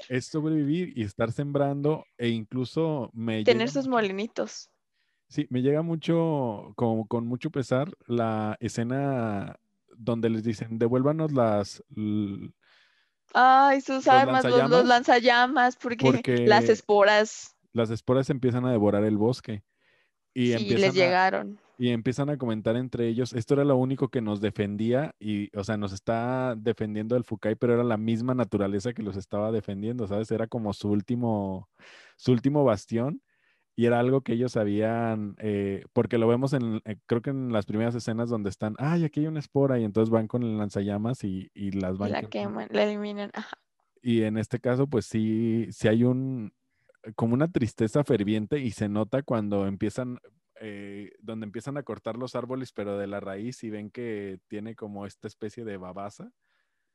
es sobrevivir y estar sembrando e incluso me tener sus molinitos. Sí, me llega mucho, con, con mucho pesar, la escena donde les dicen, devuélvanos las... Ay, sus armas, los lanzallamas, porque, las esporas. Las esporas empiezan a devorar el bosque. Y sí, les llegaron y empiezan a comentar entre ellos, esto era lo único que nos defendía y, o sea, nos está defendiendo el Fukai, pero era la misma naturaleza que los estaba defendiendo, ¿sabes? Era como su último, su último bastión y era algo que ellos habían, eh, porque lo vemos en, eh, creo que en las primeras escenas donde están, ay, aquí hay una espora y entonces van con el lanzallamas y, y las van. la queman, la eliminan, ajá. Y en este caso, pues sí, sí hay un, como una tristeza ferviente y se nota cuando empiezan, eh, donde empiezan a cortar los árboles, pero de la raíz y ven que tiene como esta especie de babasa.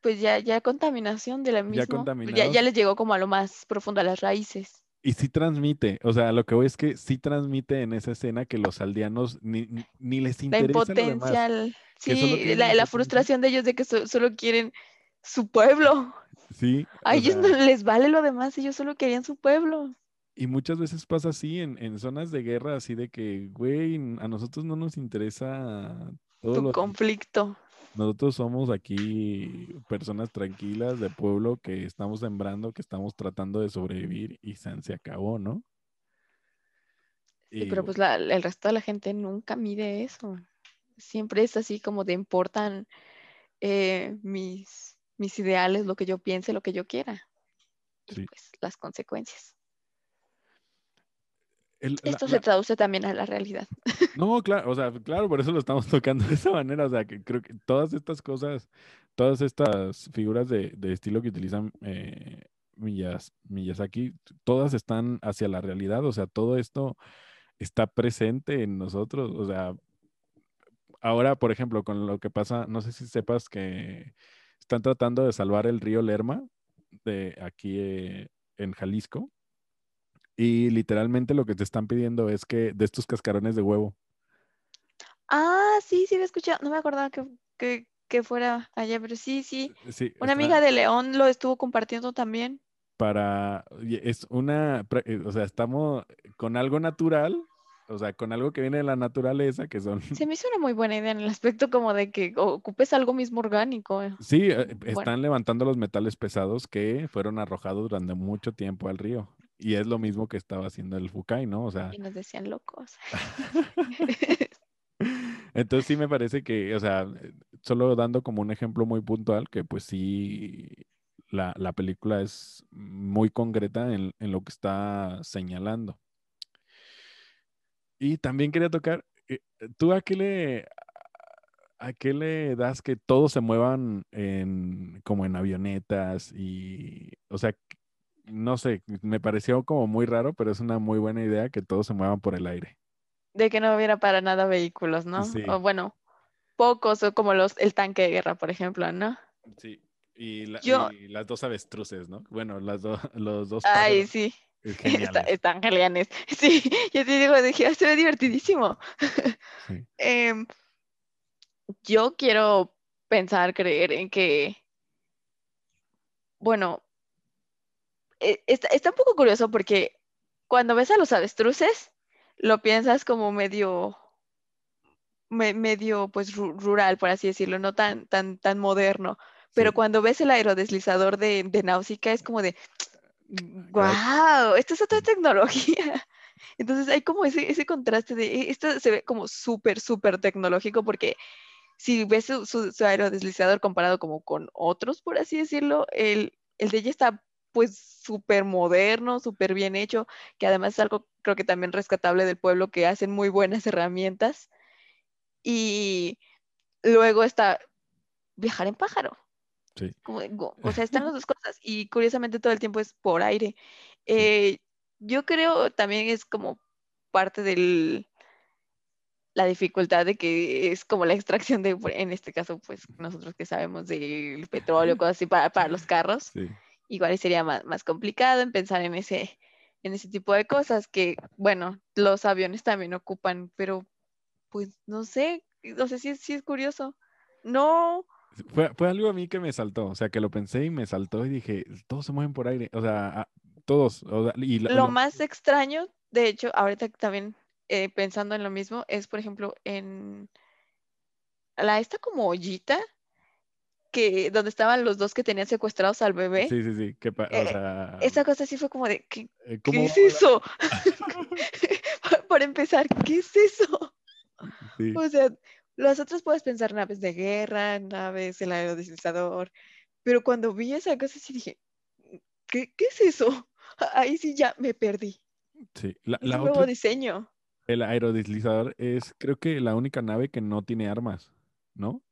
Pues ya, ya contaminación de la misma. Ya, ya, les llegó como a lo más profundo, a las raíces. Y sí transmite, o sea, lo que voy es que sí transmite en esa escena que los aldeanos ni, ni les interesa. La impotencia, sí, la, la frustración de ellos de que solo quieren su pueblo. Sí. A ellos no les vale lo demás, ellos solo querían su pueblo. Y muchas veces pasa así en, en, zonas de guerra, así de que, güey, a nosotros no nos interesa todo tu conflicto. Nosotros somos aquí personas tranquilas de pueblo que estamos sembrando, que estamos tratando de sobrevivir y se, se acabó, ¿no? Sí, pero pues la, el resto de la gente nunca mide eso. Siempre es así como de importan eh, mis, mis ideales, lo que yo piense, lo que yo quiera. Y pues las consecuencias. Esto se traduce también a la realidad. No, claro, o sea, claro, por eso lo estamos tocando de esa manera. O sea, que creo que todas estas cosas, todas estas figuras de, estilo que utilizan eh, Miyazaki, todas están hacia la realidad. O sea, todo esto está presente en nosotros. O sea, ahora, por ejemplo, con lo que pasa, no sé si sepas que están tratando de salvar el río Lerma de aquí eh, en Jalisco Y literalmente lo que te están pidiendo es que de estos cascarones de huevo. Ah, sí, sí, lo he escuchado. No me acordaba que, que, que fuera allá, pero sí, sí. Sí, Una está- amiga de León lo estuvo compartiendo también. para, es una, eh, o sea, estamos con algo natural, o sea, con algo que viene de la naturaleza, que son, Se me hizo una muy buena idea en el aspecto como de que ocupes algo mismo orgánico. eh. sí, eh, Bueno. están levantando los metales pesados que fueron arrojados durante mucho tiempo al río. Y es lo mismo que estaba haciendo el Fukai, ¿no? O sea, Y nos decían locos. entonces sí me parece que, o sea, eh, solo dando como un ejemplo muy puntual, que pues sí, la, la película es muy concreta en, en lo que está señalando. Y también quería tocar, eh, ¿tú a qué le, a qué le das que todos se muevan en, como en avionetas y, o sea, no sé, me pareció como muy raro, pero es una muy buena idea que todos se muevan por el aire. De que no hubiera para nada vehículos, ¿no? Sí. O bueno, pocos, o como los, el tanque de guerra, por ejemplo, ¿no? Sí. Y, la- Yo- y las dos avestruces, ¿no? Bueno, las dos, los dos Ay, pájaros, sí. Está- están geniales. Sí, yo te digo, dije, "Ah, se ve divertidísimo. Sí. Em, yo quiero pensar, creer en que, bueno, eh, está, está un poco curioso porque cuando ves a los avestruces, lo piensas como medio, me- medio, pues, ru- rural, por así decirlo, no tan, tan, tan moderno. Pero Sí. cuando ves el aerodeslizador de, de Náusica, es como de, wow, esto es otra tecnología. Entonces hay como ese, ese contraste de, "Eh, esto se ve como súper, súper tecnológico porque si ves su, su, su aerodeslizador comparado como con otros, por así decirlo, el, el de ella está pues súper moderno, súper bien hecho, que además es algo creo que también rescatable del pueblo, que hacen muy buenas herramientas. Y luego está viajar en pájaro. Sí. Como o sea, están las dos cosas y curiosamente todo el tiempo es por aire. Eh, yo creo también es como parte de la dificultad de que es como la extracción de, en este caso, pues nosotros que sabemos del petróleo, cosas así para, para los carros, Sí. Igual sería más, más complicado en pensar en ese, en ese tipo de cosas que, bueno, los aviones también ocupan, pero pues no sé, no sé si, es- si es curioso. No, Fue, fue algo a mí que me saltó, o sea, que lo pensé y me saltó y dije, todos se mueven por aire, o sea, todos. o sea, y lo- Lo lo- más extraño, de hecho, ahorita también eh, pensando en lo mismo, es por ejemplo en la esta como ollita que donde estaban los dos que tenían secuestrados al bebé. Sí, sí, sí, que o Eh, sea, Esa cosa sí fue como de, ¿qué, eh, qué ¿cómo es eso? Para empezar, ¿qué es eso? Sí, O sea, las otras puedes pensar naves de guerra, naves, el aerodeslizador, pero cuando vi esa cosa sí dije, ¿qué, qué es eso? Ahí sí ya me perdí. sí. La, nuevo otra, diseño. el aerodeslizador es, creo que la única nave que no tiene armas, ¿no?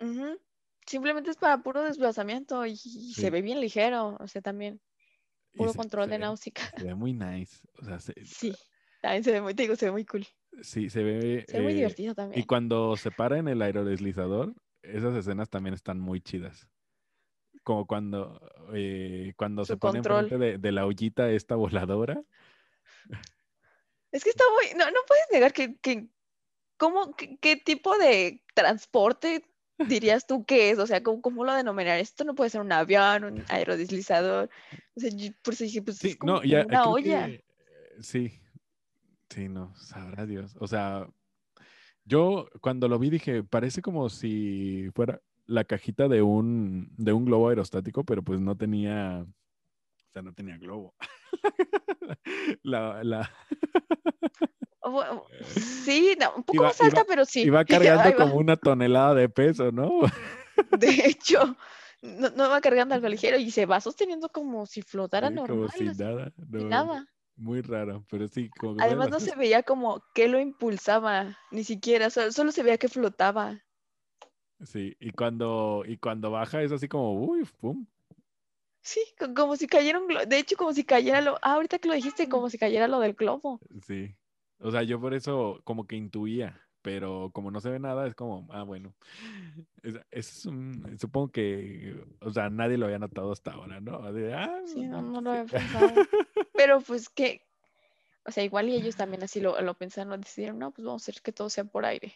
Ujú. Simplemente es para puro desplazamiento y, y Sí. se ve bien ligero, o sea, también Y puro se- control se de náusica. Se ve muy nice, o sea, se- Sí, también se ve muy, te digo, se ve muy cool. sí, se ve... Se ve muy eh, divertido Y también. cuando se para en el aerodeslizador, esas escenas también están muy chidas. Como cuando, eh, cuando Su se pone enfrente de, de la ollita esta voladora. Es que está muy, no, no puedes negar que, que ¿cómo, qué, qué tipo de transporte dirías tú que es? O sea, ¿cómo, cómo lo denominar? Esto no puede ser un avión, un aerodeslizador. O sea, yo por eso dije, pues Sí, es como, no, ya una olla. que, eh, sí, sí, no, sabrá Dios. O sea, yo cuando lo vi dije, parece como si fuera la cajita de un, de un globo aerostático, pero pues no tenía, o sea, no tenía globo. La, la, sí, no, un poco Iba- más alta, iba- pero sí. iba cargando como una tonelada de peso, ¿no? De hecho, no, no va cargando algo ligero y se va sosteniendo como si flotara Sí, como normal. sin así, nada. sin nada. Muy raro, pero sí, como Además, no se veía como que lo impulsaba, ni siquiera, so- solo se veía que flotaba. Sí, y cuando, y cuando baja es así como, uy, pum. Sí, co- como si cayera un globo. De hecho, como si cayera lo. Ah, ahorita que lo dijiste, como si cayera lo del globo. Sí. O sea, yo por eso como que intuía, pero como no se ve nada, es como, ah, bueno. Es, es un- supongo que, o sea, nadie lo había notado hasta ahora, ¿no? De, ah, Sí, no, no, lo había pensado. Pero pues que, o sea, igual y ellos también así lo, lo pensaron, decidieron, no, pues vamos a hacer que todo sea por aire.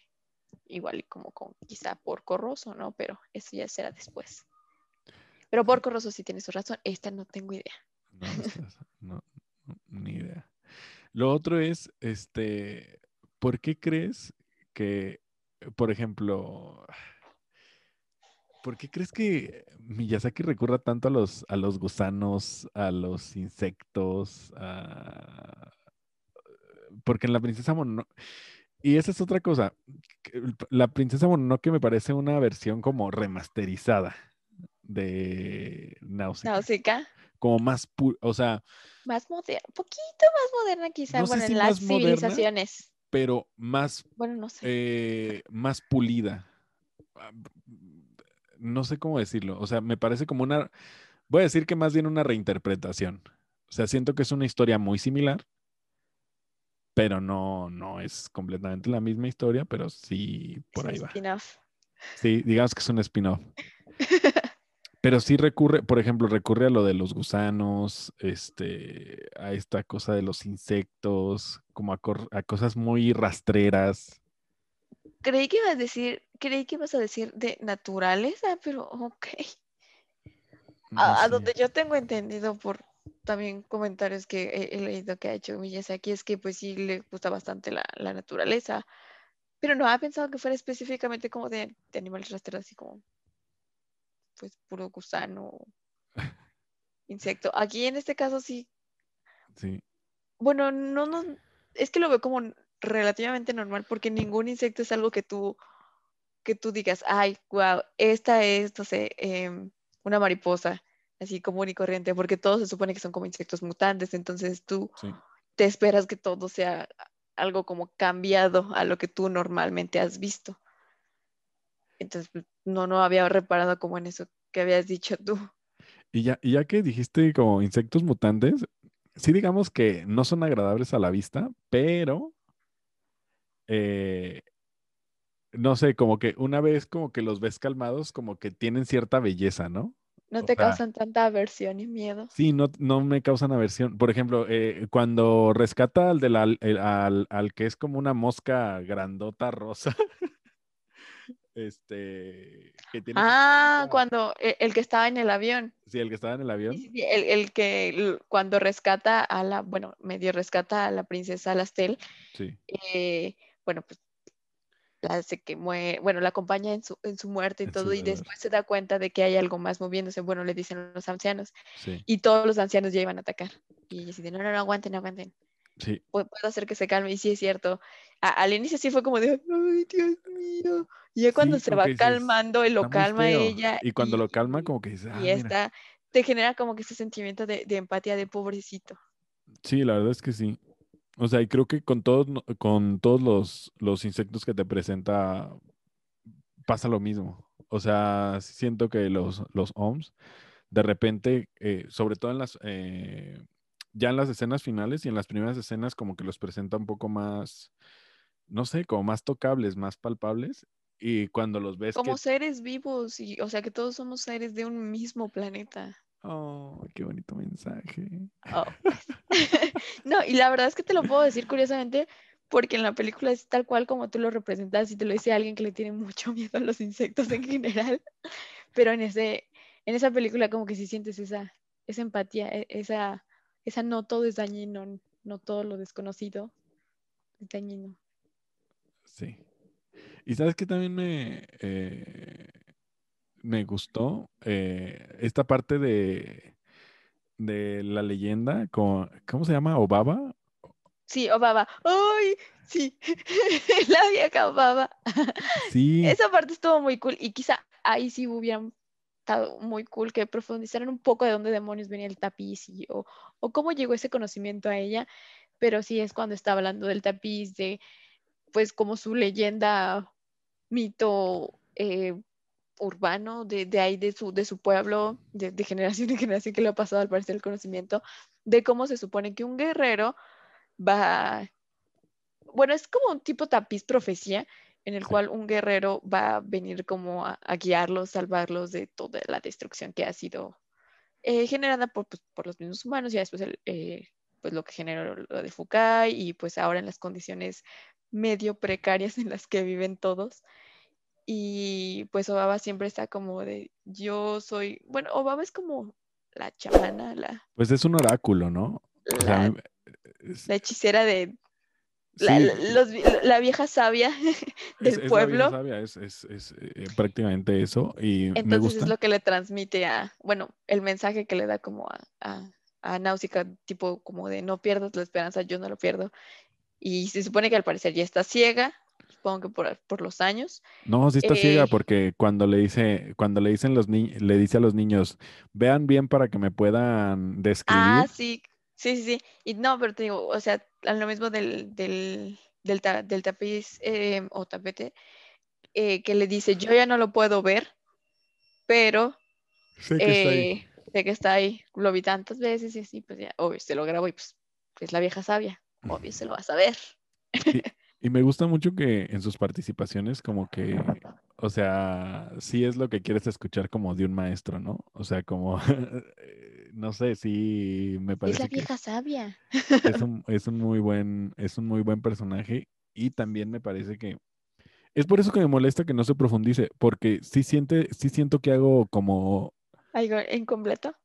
Igual y como con quizá por corroso, ¿no? Pero eso ya será después. Pero por corroso sí tienes razón, esta no tengo idea. No, no, no, ni idea. Lo otro es, este, ¿por qué crees que, por ejemplo, ¿por qué crees que Miyazaki recurra tanto a los, a los gusanos, a los insectos, a- porque en la princesa Mononoke, y esa es otra cosa, la princesa Mononoke me parece una versión como remasterizada de Nausicaa, Náusica, como más, pu- o sea, más moderna, poquito más moderna quizá, No bueno, si en las moderna. civilizaciones. pero más Bueno, no sé. eh, más pulida. Ah, No sé cómo decirlo. O sea, me parece como una, voy a decir que más bien una reinterpretación. O sea, siento que es una historia muy similar, pero no, no es completamente la misma historia, pero sí Es por un ahí va. spin-off. Sí, digamos que es un spin-off. Pero sí recurre, por ejemplo, recurre a lo de los gusanos, este, a esta cosa de los insectos, como a, cor- a cosas muy rastreras. Creí que ibas a decir, creí que ibas a decir de naturaleza, pero ok. No A, donde yo tengo entendido por también comentarios que he, he leído que ha hecho Miyazaki es que pues sí le gusta bastante la, la naturaleza, pero no había pensado que fuera específicamente como de, de animales rastreros, así como pues puro gusano, insecto. Aquí en este caso sí, Sí, bueno, no, no, es que lo veo como relativamente normal porque ningún insecto es algo que tú, que tú digas, ay, wow, esta es, no sé, em, una mariposa, así común y corriente, porque todos se supone que son como insectos mutantes, entonces tú sí. te esperas que todo sea algo como cambiado a lo que tú normalmente has visto. Entonces, pues, no, no había reparado como en eso que habías dicho tú. Y ya, y ya que dijiste como insectos mutantes, sí digamos que no son agradables a la vista, pero eh, no sé, como que una vez como que los ves calmados, como que tienen cierta belleza, ¿no? No O te sea, causan tanta aversión y miedo. Sí, no, no me causan aversión. Por ejemplo, eh, cuando rescata al, de la- el- al, al que es como una mosca grandota rosa, este, que tiene... Ah, cuando e- el, que estaba en el avión. Sí, el que estaba en el avión. sí, sí, El, el que cuando rescata a la, bueno, medio rescata a la princesa Lastel, Sí, eh, bueno, pues la hace que muere, bueno, la acompaña en su, en su muerte y En todo, y dolor. después se da cuenta de que hay algo más moviéndose, bueno, le dicen los ancianos, sí, y todos los ancianos ya iban a atacar. Y ella dice, no, no, no, aguanten, aguanten, sí. pu- puedo hacer que se calme, y sí es cierto. A- al inicio sí fue como de, ay, Dios mío, y ya cuando Sí, se va dices, calmando y lo está calma ella, Y cuando lo calma, como que dices, ah, y mira. esta, te genera como que ese sentimiento de, de empatía de pobrecito. Sí, la verdad es que sí. O sea, y creo que con todos, con todos los, los insectos que te presenta pasa lo mismo. O sea, siento que los, los OMS, de repente, eh, sobre todo en las, eh, ya en las escenas finales y en las primeras escenas, como que los presenta un poco más, no sé, como más tocables, más palpables. Y cuando los ves Como que... seres vivos, y, o sea que todos somos seres de un mismo planeta. Oh, qué bonito mensaje. Oh, pues. No, y la verdad es que te lo puedo decir curiosamente, porque en la película es tal cual como tú lo representas y te lo dice alguien que le tiene mucho miedo a los insectos en general, pero en ese, en esa película como que sí sientes esa, esa empatía, e- esa, esa no todo es dañino, no todo lo desconocido es dañino. Sí. Y sabes que también me, eh, me gustó Eh, esta parte de, de la leyenda con, ¿cómo se llama? ¿Obaba? Sí, Obaba, ¡ay! Sí, la vieja Obaba. Sí, Esa parte estuvo muy cool y quizá ahí sí hubieran muy cool que profundizaran un poco de dónde demonios venía el tapiz y, o, o cómo llegó ese conocimiento a ella, pero sí es cuando está hablando del tapiz, de pues como su leyenda, mito eh, urbano de, de ahí, de su, de su pueblo, de, de generación en generación que le ha pasado al parecer el conocimiento, de cómo se supone que un guerrero va, bueno, es como un tipo tapiz profecía en el cual un guerrero va a venir como a, a guiarlos, salvarlos de toda la destrucción que ha sido eh, generada por, pues, por los mismos humanos y después el, eh, pues lo que generó lo de Fukai y pues ahora en las condiciones medio precarias en las que viven todos. Y pues Obaba siempre está como de, yo soy, bueno, Obaba es como la chamana, la... Pues es un oráculo, ¿no? La, la hechicera de... La, vieja sabia del pueblo. Es la vieja sabia, es, es eh, prácticamente eso. Y Entonces me gusta. es lo que le transmite a, bueno, el mensaje que le da como a, a, a Náusica, tipo como de no pierdas la esperanza, yo no lo pierdo. Y se supone que al parecer ya está ciega, supongo que por, por los años. No, sí está ciega Eh, porque cuando le dice, cuando le dicen los ni- le dice a los niños, vean bien para que me puedan describir. Ah, sí, sí, sí, sí. Y no, pero te digo, o sea, a lo mismo del, del, del, ta- del tapiz eh, o tapete, eh, que le dice, yo ya no lo puedo ver, pero sé que está ahí. eh, sé que está ahí, lo vi tantas veces y así, pues ya, obvio, se lo grabo y pues es la vieja sabia, obvio, se lo vas a ver. Y me gusta mucho que en sus participaciones como que, o sea, sí es lo que quieres escuchar como de un maestro, ¿no? O sea, como, no sé, sí me Es parece la que vieja sabia. es un, es un muy buen, es un muy buen personaje y también me parece que es por eso que me molesta que no se profundice, porque sí siente, sí siento que hago como, Algo incompleto.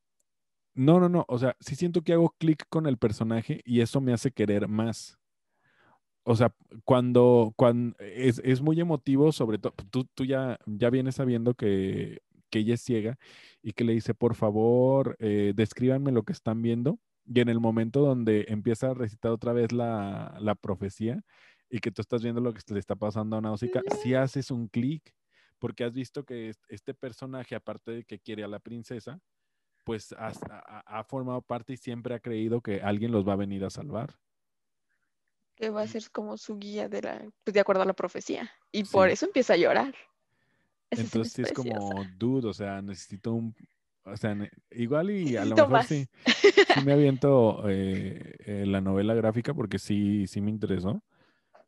no, no, no, o sea, sí siento que hago clic con el personaje y eso me hace querer más. O sea, cuando, cuando es, es muy emotivo, sobre todo, tú, tú ya, ya vienes sabiendo que, que ella es ciega y que le dice, por favor, eh, descríbanme lo que están viendo. Y en el momento donde empieza a recitar otra vez la, la profecía y que tú estás viendo lo que le está pasando a Náusica, sí haces un clic, porque has visto que es- este personaje, aparte de que quiere a la princesa, pues ha, formado parte y siempre ha creído que alguien los va a venir a salvar. que va a ser como su guía de la, pues de acuerdo a la profecía. Y por eso empieza a llorar. Escena Entonces es preciosa. como, dude, o sea, necesito un, o sea, igual y a lo mejor más. sí, sí me aviento eh, eh, la novela gráfica porque sí, sí me interesó,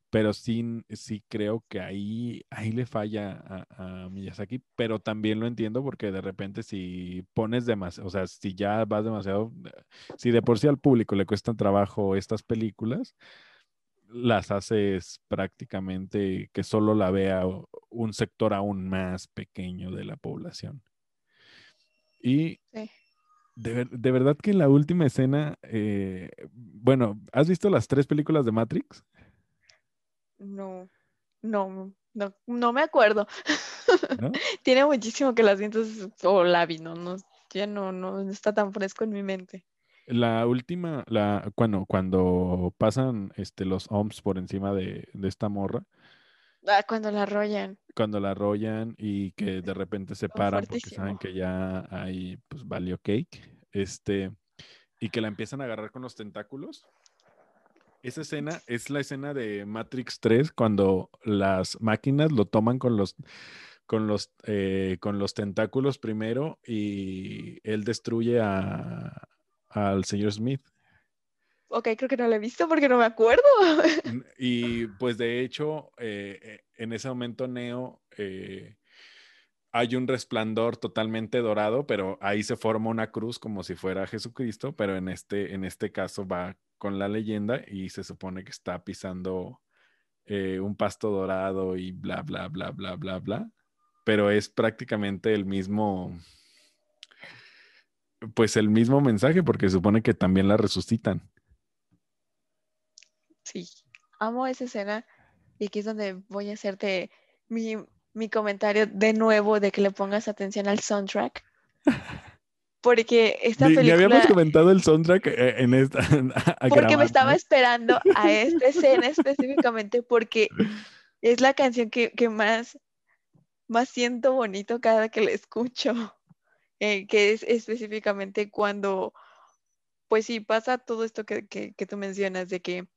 pero sí, sí creo que ahí, ahí le falla a, a Miyazaki, pero también lo entiendo porque de repente si pones demasiado, o sea, si ya vas demasiado, si de por sí al público le cuestan trabajo estas películas, las haces prácticamente que solo la vea un sector aún más pequeño de la población. Y Sí. de, de verdad que en la última escena, eh, bueno, ¿has visto las tres películas de Matrix? No, no, no, no me acuerdo. ¿No? Tiene muchísimo que las vi, entonces, o la vi, no, no, ya no, no está tan fresco en mi mente. La última, la, cuando, cuando pasan este, los OMS por encima de, de esta morra, Ah, cuando la arrollan. cuando la arrollan y que de repente se paran porque saben que ya hay, pues, valió cake, este, y que la empiezan a agarrar con los tentáculos. Esa escena es la escena de Matrix 3 cuando las máquinas lo toman con los, con los, eh, con los tentáculos primero y él destruye a, al señor Smith. Ok, creo que no la he visto porque no me acuerdo. Y pues de hecho, eh, eh, en ese momento Neo eh, hay un resplandor totalmente dorado, pero ahí se forma una cruz como si fuera Jesucristo, pero en este, en este caso va con la leyenda y se supone que está pisando eh, un pasto dorado y bla, bla, bla, bla, bla, bla. Pero es prácticamente el mismo, pues el mismo mensaje, porque supone que también la resucitan. Sí, amo esa escena y aquí es donde voy a hacerte mi, mi comentario de nuevo de que le pongas atención al soundtrack. Porque esta Ni, ni habíamos película, comentado el soundtrack eh, en esta. porque me estaba ¿no? esperando a esta escena específicamente porque es la canción que, que más, más siento bonito cada que la escucho, eh, que es específicamente cuando, pues sí, pasa todo esto que, que, que tú mencionas, de que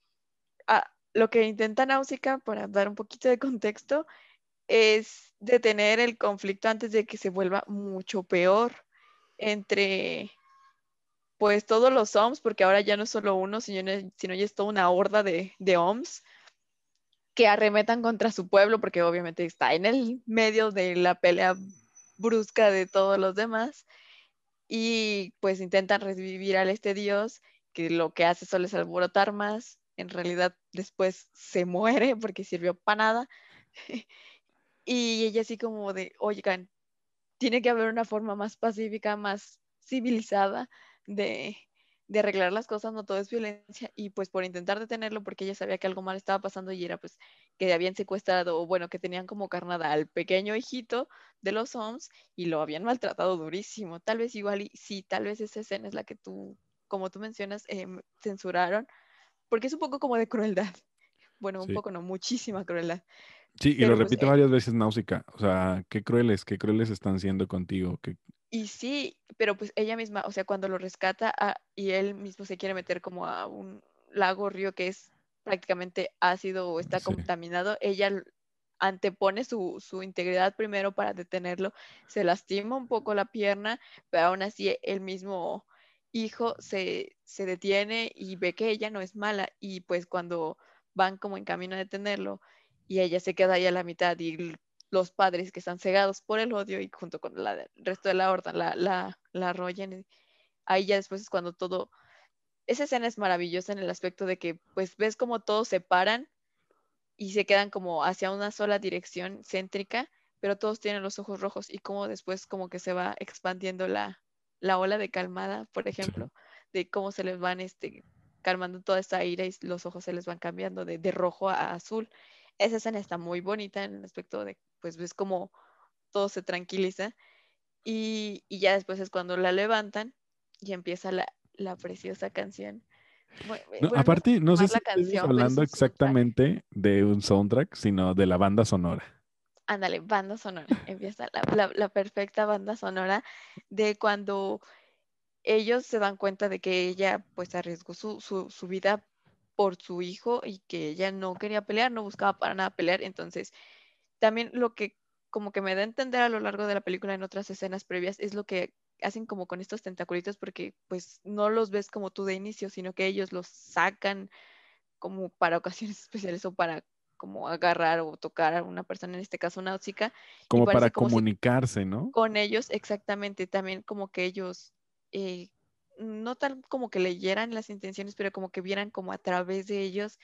ah, lo que intenta Náusica, para dar un poquito de contexto, es detener el conflicto antes de que se vuelva mucho peor entre pues todos los OMS, porque ahora ya no es solo uno, sino, sino ya es toda una horda de, de OMS que arremetan contra su pueblo, porque obviamente está en el medio de la pelea brusca de todos los demás, y pues intentan revivir al este dios, que lo que hace solo es alborotar más, en realidad después se muere porque sirvió para nada. y ella así como de, oigan, tiene que haber una forma más pacífica, más civilizada de, de arreglar las cosas, no todo es violencia, y pues por intentar detenerlo, porque ella sabía que algo mal estaba pasando y era pues que habían secuestrado, o bueno, que tenían como carnada al pequeño hijito de los Homs y lo habían maltratado durísimo. Tal vez igual, y sí, tal vez esa escena es la que tú, como tú mencionas, em, censuraron, porque es un poco como de crueldad. Bueno, un poco, no, muchísima crueldad. Sí, y lo pues, repite eh varias veces Náusica. O sea, qué crueles, qué crueles están siendo contigo, qué, y sí, pero pues ella misma, o sea, cuando lo rescata ah, y él mismo se quiere meter como a un lago, río que es prácticamente ácido o está contaminado, ella antepone su, su, integridad primero para detenerlo, se lastima un poco la pierna, pero aún así el mismo hijo se, se detiene y ve que ella no es mala y pues cuando van como en camino a detenerlo y ella se queda ahí a la mitad y los padres que están cegados por el odio y junto con el resto de la horda la, la, la arrollan. Ahí ya después es cuando todo, esa escena es maravillosa en el aspecto de que pues ves como todos se paran y se quedan como hacia una sola dirección céntrica, pero todos tienen los ojos rojos y como después como que se va expandiendo la, la ola de calmada, por ejemplo, de cómo se les van este, calmando toda esta ira y los ojos se les van cambiando de, de rojo a azul. Esa escena está muy bonita en el aspecto de pues ves como todo se tranquiliza y, ya después es cuando la levantan y empieza la, preciosa canción. aparte, no sé si estás hablando exactamente de un soundtrack, sino de la banda sonora. Ándale, banda sonora. Empieza la, perfecta banda sonora de cuando ellos se dan cuenta de que ella pues arriesgó su, su, su vida por su hijo y que ella no quería pelear, no buscaba para nada pelear, entonces también lo que como que me da a entender a lo largo de la película en otras escenas previas es lo que hacen como con estos tentaculitos porque pues no los ves como tú de inicio, sino que ellos los sacan como para ocasiones especiales o para como agarrar o tocar a una persona, en este caso una chica. Como para comunicarse, ¿no? Con ellos, exactamente, también como que ellos, eh, no tal como que leyeran las intenciones, pero como que vieran como a través de ellos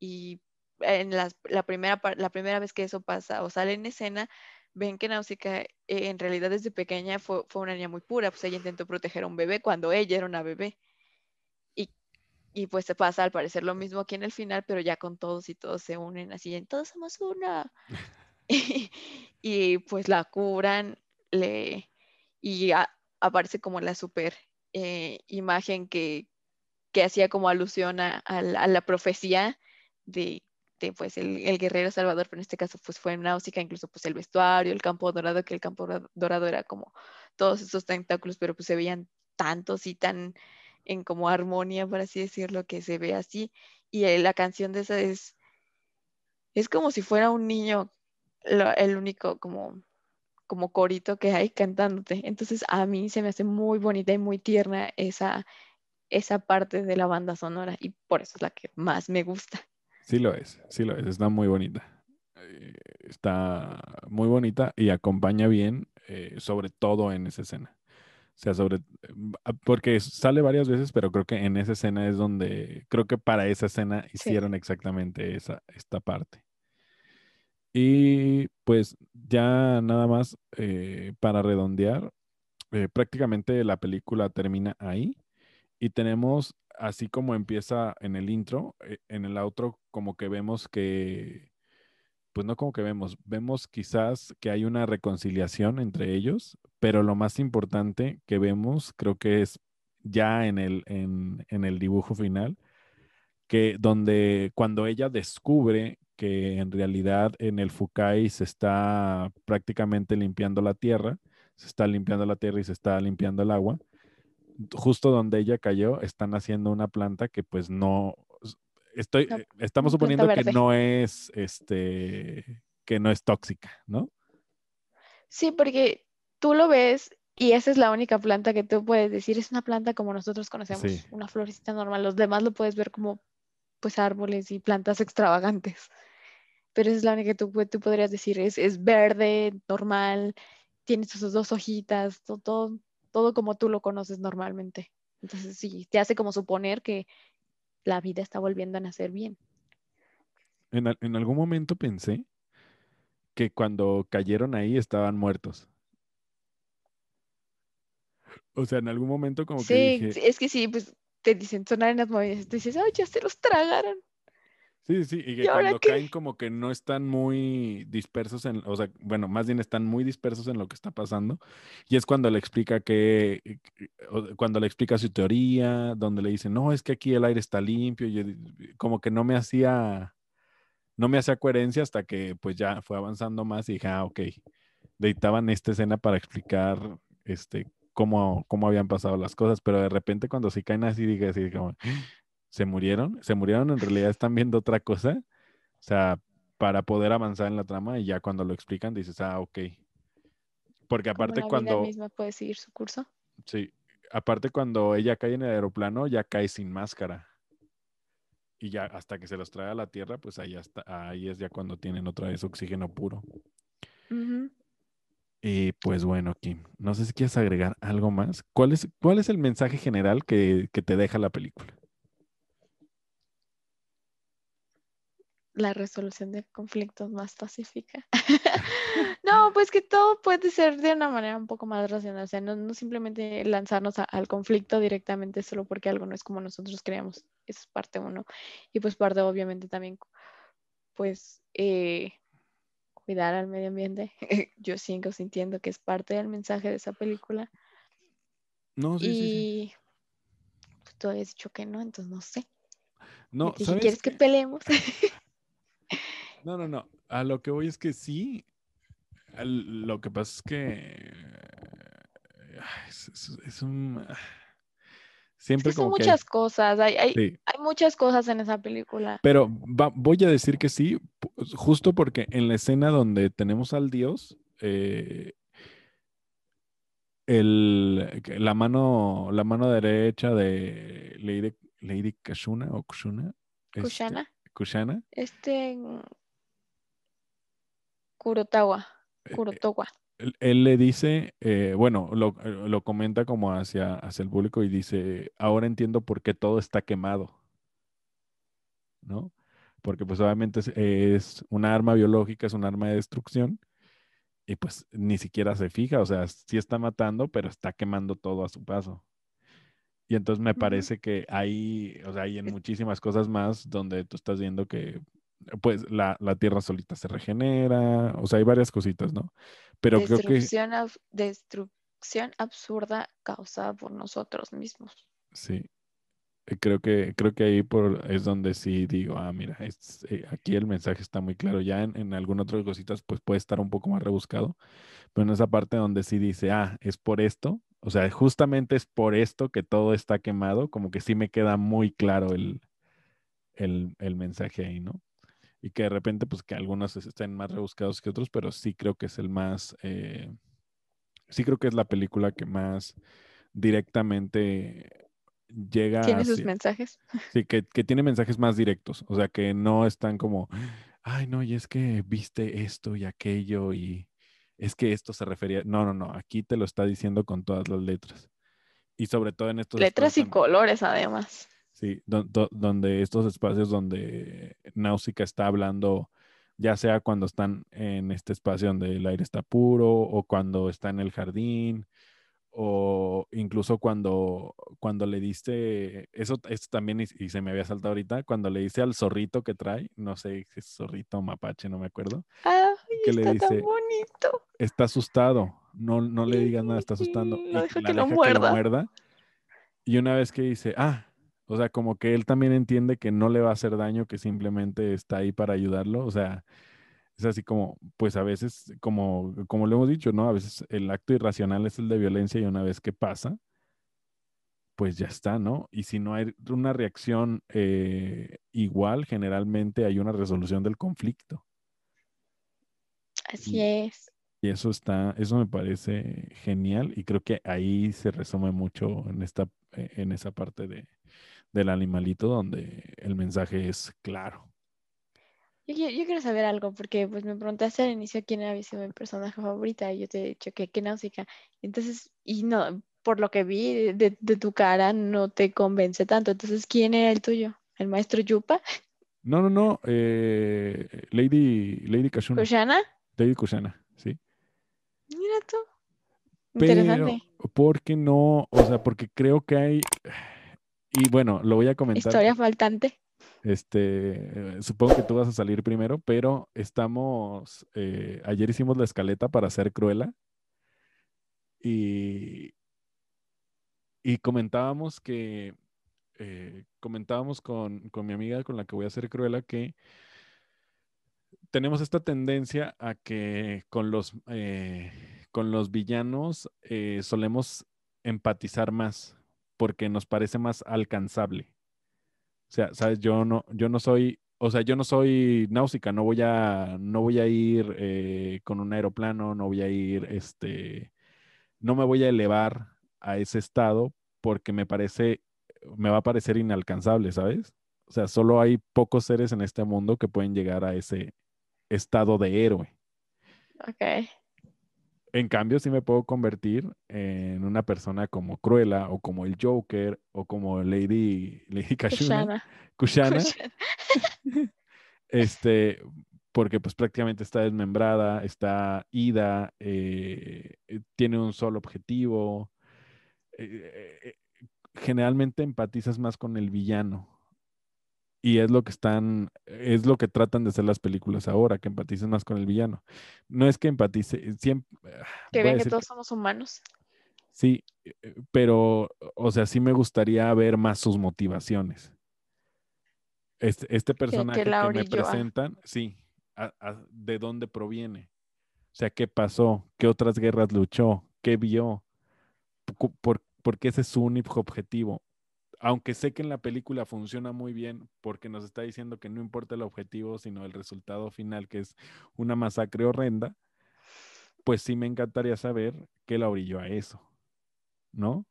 y en la, primera, la primera vez que eso pasa o sale en escena, ven que Nausicaa eh, en realidad desde pequeña fue, una niña muy pura, pues ella intentó proteger a un bebé cuando ella era una bebé. Y, y pues se pasa al parecer lo mismo aquí en el final, pero ya con todos y todos se unen así, en todos somos una. y, pues la curan, le, y aparece como la super eh, imagen que, que hacía como alusión a, la profecía de pues el, guerrero salvador, pero en este caso pues fue en Náusica, incluso pues el vestuario, el campo dorado, que el campo dorado era como todos esos tentáculos, pero pues se veían tantos y tan en como armonía, por así decirlo, que se ve así. Y eh, la canción de esa es, es como si fuera un niño, el único como, como corito que hay cantándote. Entonces a mí se me hace muy bonita y muy tierna esa, esa parte de la banda sonora y por eso es la que más me gusta. Sí lo es, sí lo es, está muy bonita. Eh, está muy bonita y acompaña bien, eh, sobre todo en esa escena. O sea, sobre, ah, porque sale varias veces, pero creo que en esa escena es donde, creo que para esa escena hicieron exactamente esa, esta parte. Y pues ya nada más eh, para redondear, prácticamente la película termina ahí y tenemos así como empieza en el intro, eh, en el outro como que vemos que, pues no como que vemos, vemos quizás que hay una reconciliación entre ellos, pero lo más importante que vemos creo que es ya en el, en, en el dibujo final, que donde cuando ella descubre que en realidad en el Fukai se está prácticamente limpiando la tierra, se está limpiando la tierra y se está limpiando el agua, justo donde ella cayó, están haciendo una planta que pues no, estoy, eh, estamos suponiendo que no es, este, que no es tóxica, ¿no? Sí, porque tú lo ves y esa es la única planta que tú puedes decir, es una planta como nosotros conocemos, una florecita normal, los demás lo puedes ver como pues árboles y plantas extravagantes, pero esa es la única que tú, tú podrías decir, es, es verde, normal, tiene sus dos hojitas, todo, todo todo como tú lo conoces normalmente. Entonces sí, te hace como suponer que la vida está volviendo a nacer bien. En, en algún momento pensé que cuando cayeron ahí estaban muertos. O sea, en algún momento como que dije, sí, es que sí, pues te dicen son arenas movidas, tú dices, ay, ya se los tragaron. Sí, sí, y que ¿Y cuando qué? caen como que no están muy dispersos en, o sea, bueno, más bien están muy dispersos en lo que está pasando. Y es cuando le explica que, cuando le explica su teoría, donde le dice, no, es que aquí el aire está limpio. Y como que no me hacía, no me hacía coherencia hasta que pues ya fue avanzando más y dije, ah, ok, necesitaban esta escena para explicar, este, cómo, cómo habían pasado las cosas, pero de repente cuando sí caen así, dije así como, se murieron, se murieron, en realidad están viendo otra cosa, o sea, para poder avanzar en la trama y ya cuando lo explican dices, ah, ok. Porque aparte la cuando, misma puede seguir su curso. sí, aparte cuando ella cae en el aeroplano, ya cae sin máscara. Y ya hasta que se los trae a la tierra, pues ahí, hasta, ahí es ya cuando tienen otra vez oxígeno puro. Ujú. Y pues bueno, Kim, no sé si quieres agregar algo más. ¿Cuál es, cuál es el mensaje general que, que te deja la película? La resolución de conflictos más pacífica. no, pues que todo puede ser de una manera un poco más racional, o sea, no, no simplemente lanzarnos al conflicto directamente solo porque algo no es como nosotros creemos. Es parte uno. Y pues parte obviamente también, pues, eh, cuidar al medio ambiente. Yo sigo sintiendo que es parte del mensaje de esa película. No, sí, sí, sí. y pues, tú habías dicho que no, entonces no sé. No, Y dije, ¿sabes ¿quieres que peleemos? No, no, no. A lo que voy es que sí. Lo que pasa es que ay, es, es- es un Siempre son hay- muchas cosas, hay, hay, sí. hay muchas cosas en esa película. Pero va- voy a decir que sí, justo porque en la escena donde tenemos al dios, eh, el, la mano, la mano derecha de Lady, Lady Kashuna o Kushuna, este, Kushana, Kushana, este mm, Kurotawa, eh, Kurotowa. Él, él le dice, eh, bueno, lo, eh, lo comenta como hacia, hacia el público y dice, ahora entiendo por qué todo está quemado, ¿no? Porque pues obviamente es, es una arma biológica, es un arma de destrucción y pues ni siquiera se fija, o sea, sí está matando, pero está quemando todo a su paso. Y entonces me parece que hay, o sea, hay en muchísimas cosas más donde tú estás viendo que pues la, la tierra solita se regenera, o sea, hay varias cositas, ¿no? Pero creo que Destrucción, ab- destrucción absurda causada por nosotros mismos. sí, eh, creo que creo que ahí por es donde sí digo, ah, mira, es, eh, aquí el mensaje está muy claro. Ya en, en algunas otras cositas pues puede estar un poco más rebuscado, pero en esa parte donde sí dice, ah, es por esto, o sea, justamente es por esto que todo está quemado, como que sí me queda muy claro el, el, el mensaje ahí, ¿no? Y que de repente, pues que algunos es- estén más rebuscados que otros, pero sí creo que es el más, eh, sí creo que es la película que más directamente llega Tiene sus mensajes. sí, que, que tiene mensajes más directos, o sea, que no están como, ay, no, y es que viste esto y aquello y es que esto se refería, no, no, no, aquí te lo está diciendo con todas las letras. Y sobre todo en estos Letras y colores, además. Sí, do- do- donde estos espacios donde Náusica está hablando, ya sea cuando están en este espacio donde el aire está puro, o cuando está en el jardín, o incluso cuando, cuando le diste, eso esto también, y, y se me había saltado ahorita, cuando le dice al zorrito que trae, no sé si es zorrito o mapache, no me acuerdo, Ay, que le está tan dice, bonito. está asustado, no, no le digas nada, está asustando, Y y lo deja la que lo deja muerda. muerda. Y una vez que dice, ah, o sea, como que él también entiende que no le va a hacer daño, que simplemente está ahí para ayudarlo, o sea, es así como, pues a veces, como, como lo hemos dicho, ¿no? A veces el acto irracional es el de violencia y una vez que pasa, pues ya está, ¿no? Y si no hay una reacción eh, igual, generalmente hay una resolución del conflicto. Así Y- es. Y eso está, eso me parece genial y creo que ahí se resume mucho en esta, eh, en esa parte de, del animalito donde el mensaje es claro. Yo, qui- yo quiero saber algo, porque pues me preguntaste al inicio quién había sido mi personaje favorita y yo te he dicho que, que Náusica. Entonces, y no, por lo que vi de, de tu cara, no te convence tanto. Entonces, ¿quién era el tuyo? ¿El maestro Yupa? No, no, no. eh, Lady, Lady Kashuna. ¿Kushana? Lady Kushana, sí. Mira tú. Pero, Interesante. porque no, o sea, porque creo que hay, y bueno, lo voy a comentar. Historia faltante. Este, eh, supongo que tú vas a salir primero, pero estamos, eh, ayer hicimos la escaleta para hacer Cruella y, y comentábamos que, eh, comentábamos con, con mi amiga con la que voy a hacer Cruella que tenemos esta tendencia a que con los, eh, con los villanos solemos empatizar más porque nos parece más alcanzable. O sea, sabes, yo no, yo no soy, o sea, yo no soy náusica, no voy a, no voy a ir eh, con un aeroplano, no voy a ir, este, no me voy a elevar a ese estado porque me parece, me va a parecer inalcanzable, ¿sabes? O sea, solo hay pocos seres en este mundo que pueden llegar a ese estado de héroe. Ok. En cambio, sí me puedo convertir en una persona como Cruella o como el Joker o como Lady, Lady Kashuna, Kushana. Este, porque pues prácticamente está desmembrada, está ida, eh, eh, tiene un solo objetivo. eh, generalmente empatizas más con el villano. Y es lo que están, es lo que tratan de hacer las películas ahora, que empatices más con el villano. No es que empatice, siempre, Que voy a vean que todos somos humanos. Sí, eh, pero, o sea, sí me gustaría ver más sus motivaciones. Este, este personaje que, me orilló a- presentan, sí, a- a- ¿de dónde proviene? O sea, ¿qué pasó? ¿Qué otras guerras luchó? ¿Qué vio? ¿Por, por qué ese es su único objetivo? Aunque sé que en la película funciona muy bien porque nos está diciendo que no importa el objetivo, sino el resultado final, que es una masacre horrenda, pues sí me encantaría saber qué la orilló a eso, ¿no?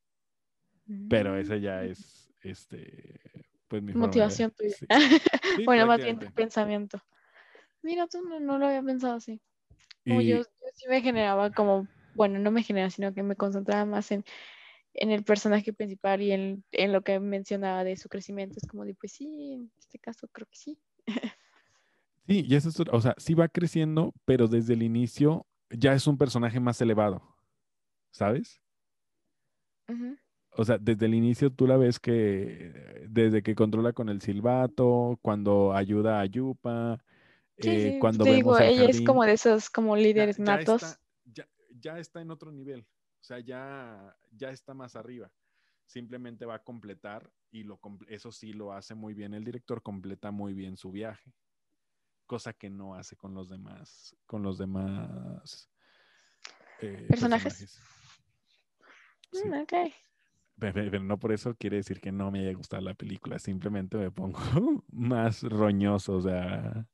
Pero esa ya Mm. es, este, pues mi de- Motivación tuya. sí. Sí, bueno, más bien tu pensamiento. Mira, tú no, no lo había pensado así. Como Y- yo, yo sí me generaba como, bueno, no me generaba, sino que me concentraba más en, en el personaje principal y en, en lo que mencionaba de su crecimiento. Es como de, pues sí, en este caso creo que sí. Sí, y eso es, o sea, sí va creciendo, pero desde el inicio ya es un personaje más elevado, ¿sabes? O sea, desde el inicio tú la ves que desde que controla con el silbato, cuando ayuda a Yupa, Sí, eh, sí, cuando te vemos digo, el ella es jardín, como de esos como ya- líderes ya natos. está, ya, ya está en otro nivel. O sea, ya, ya está más arriba. Simplemente va a completar y lo, eso sí lo hace muy bien el director, completa muy bien su viaje. Cosa que no hace con los demás, con los demás eh, ¿Personajes? Sí. Mm, Pero no por eso quiere decir que no me haya gustado la película, simplemente me pongo más roñoso, o sea,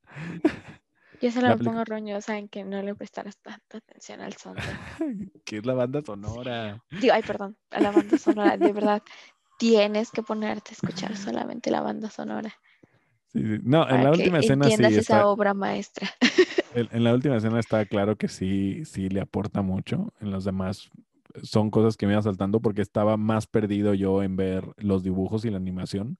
Yo se pelicu- pongo roñosa en que no le prestaras tanta atención al soundtrack. que es la banda sonora. Digo, ay, perdón, a la banda sonora, de verdad. Tienes que ponerte a escuchar solamente la banda sonora Sí, sí. No, en la última escena sí entiendas esa está, obra maestra. en, en la última escena está claro que sí, sí le aporta mucho. En los demás son cosas que me iban saltando porque estaba más perdido yo en ver los dibujos y la animación.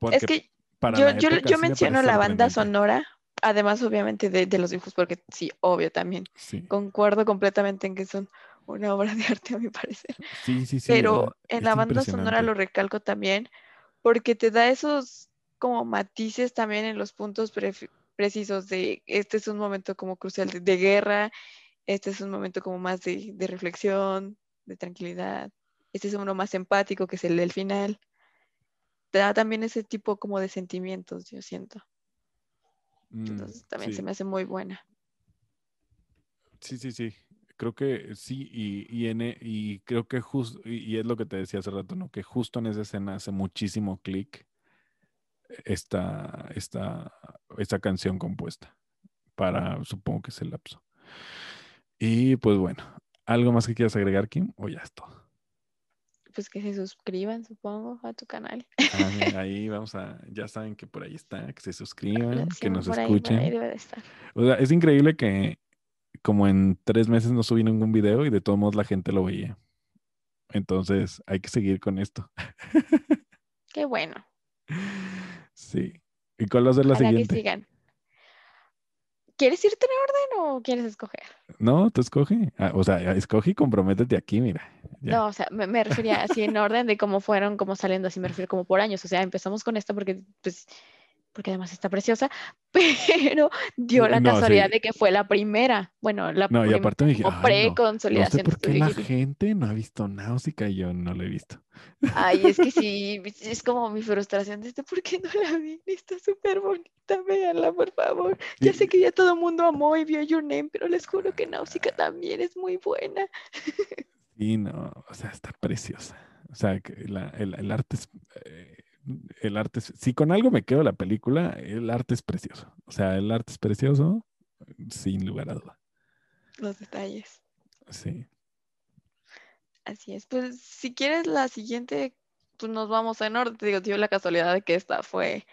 Porque Es que para yo, yo, yo me menciono la banda sonora, además obviamente de, de los dibujos, porque sí, obvio también. Sí, Concuerdo completamente en que son una obra de arte, a mi parecer. sí, sí. sí, Pero en la banda sonora lo recalco también, porque te da esos como matices también en los puntos precisos de este es un momento como crucial de, de guerra, este es un momento como más de, de reflexión, de tranquilidad, este es uno más empático que es el del final. Te da también ese tipo como de sentimientos, yo siento. Mm, Entonces también se me hace muy buena. Sí, sí, sí. Creo que sí, y, y, en e- y creo que justo, y, y es lo que te decía hace rato, ¿no? Que justo en esa escena hace muchísimo clic esta, esta, esta canción compuesta para, supongo que es el lapso. Y pues bueno, ¿algo más que quieras agregar, Kim? O ya es todo. Pues que se suscriban, supongo, a tu canal. Ah, mira, ahí vamos a, ya saben que por ahí está, que se suscriban, que nos por ahí, por ahí escuchen. debe de estar. O sea, es increíble que como en tres meses no subí ningún video y de todos modos la gente lo veía. Entonces hay que seguir con esto. Qué bueno. Sí. ¿Y cuál va a ser la Ojalá que siguiente? sigan. ¿Quieres irte en orden o quieres escoger? No, tú escoge. Ah, o sea, escoge y comprométete aquí, mira. Ya. No, o sea, me, me refería así en orden de cómo fueron, como saliendo, así me refiero como por años. O sea, empezamos con esta porque, pues, porque además está preciosa, pero dio la No, casualidad sí. de que fue la primera. Bueno, la No, y prim- aparte me dije, como "Ay, no, pre-consolidación. sé por qué la gente no ha visto Náusica y yo no la he visto. Ay, es que sí, es como mi frustración de este, ¿por qué no la vi? Está súper bonita, véanla, por favor. Ya sé que ya todo el mundo amó y vio Your Name, pero les juro que Náusica también es muy buena. Y no, o sea, está preciosa. O sea, que la- el, el arte es. eh, el arte es- Si con algo me quedo la película, el arte es precioso. O sea, el arte es precioso, sin lugar a duda. Los detalles. Sí. Así es. Pues si quieres la siguiente, pues nos vamos en orden. Te digo, dio la casualidad de que esta fue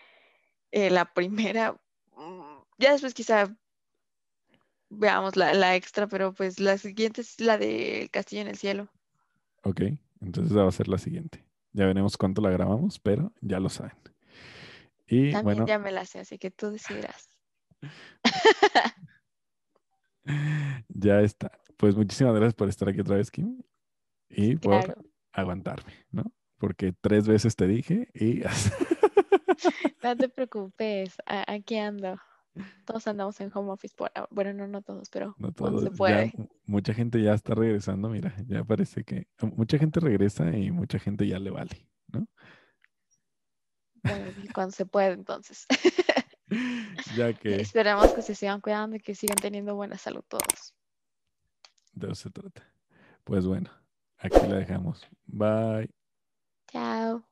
eh, la primera. Mm, Ya después quizá veamos la, la extra, pero pues la siguiente es la de Castillo en el Cielo. Ok, entonces esa va a ser la siguiente. Ya veremos cuánto la grabamos, pero ya lo saben. Y También bueno, ya me la sé, así que tú decidirás. ya está. Pues muchísimas gracias por estar aquí otra vez, Kim. Y por aguantarme, ¿no? Porque tres veces te dije y No te preocupes, aquí ando. Todos andamos en home office por. Bueno, no, no todos, pero no cuando se puede. mu- mucha gente ya está regresando, mira, ya parece que mucha gente regresa y mucha gente ya le vale, ¿no? Bueno, cuando se puede, entonces. Ya que Esperemos que se sigan cuidando y que sigan teniendo buena salud todos. de eso se trata. Pues bueno, aquí la dejamos. Bye. Chao.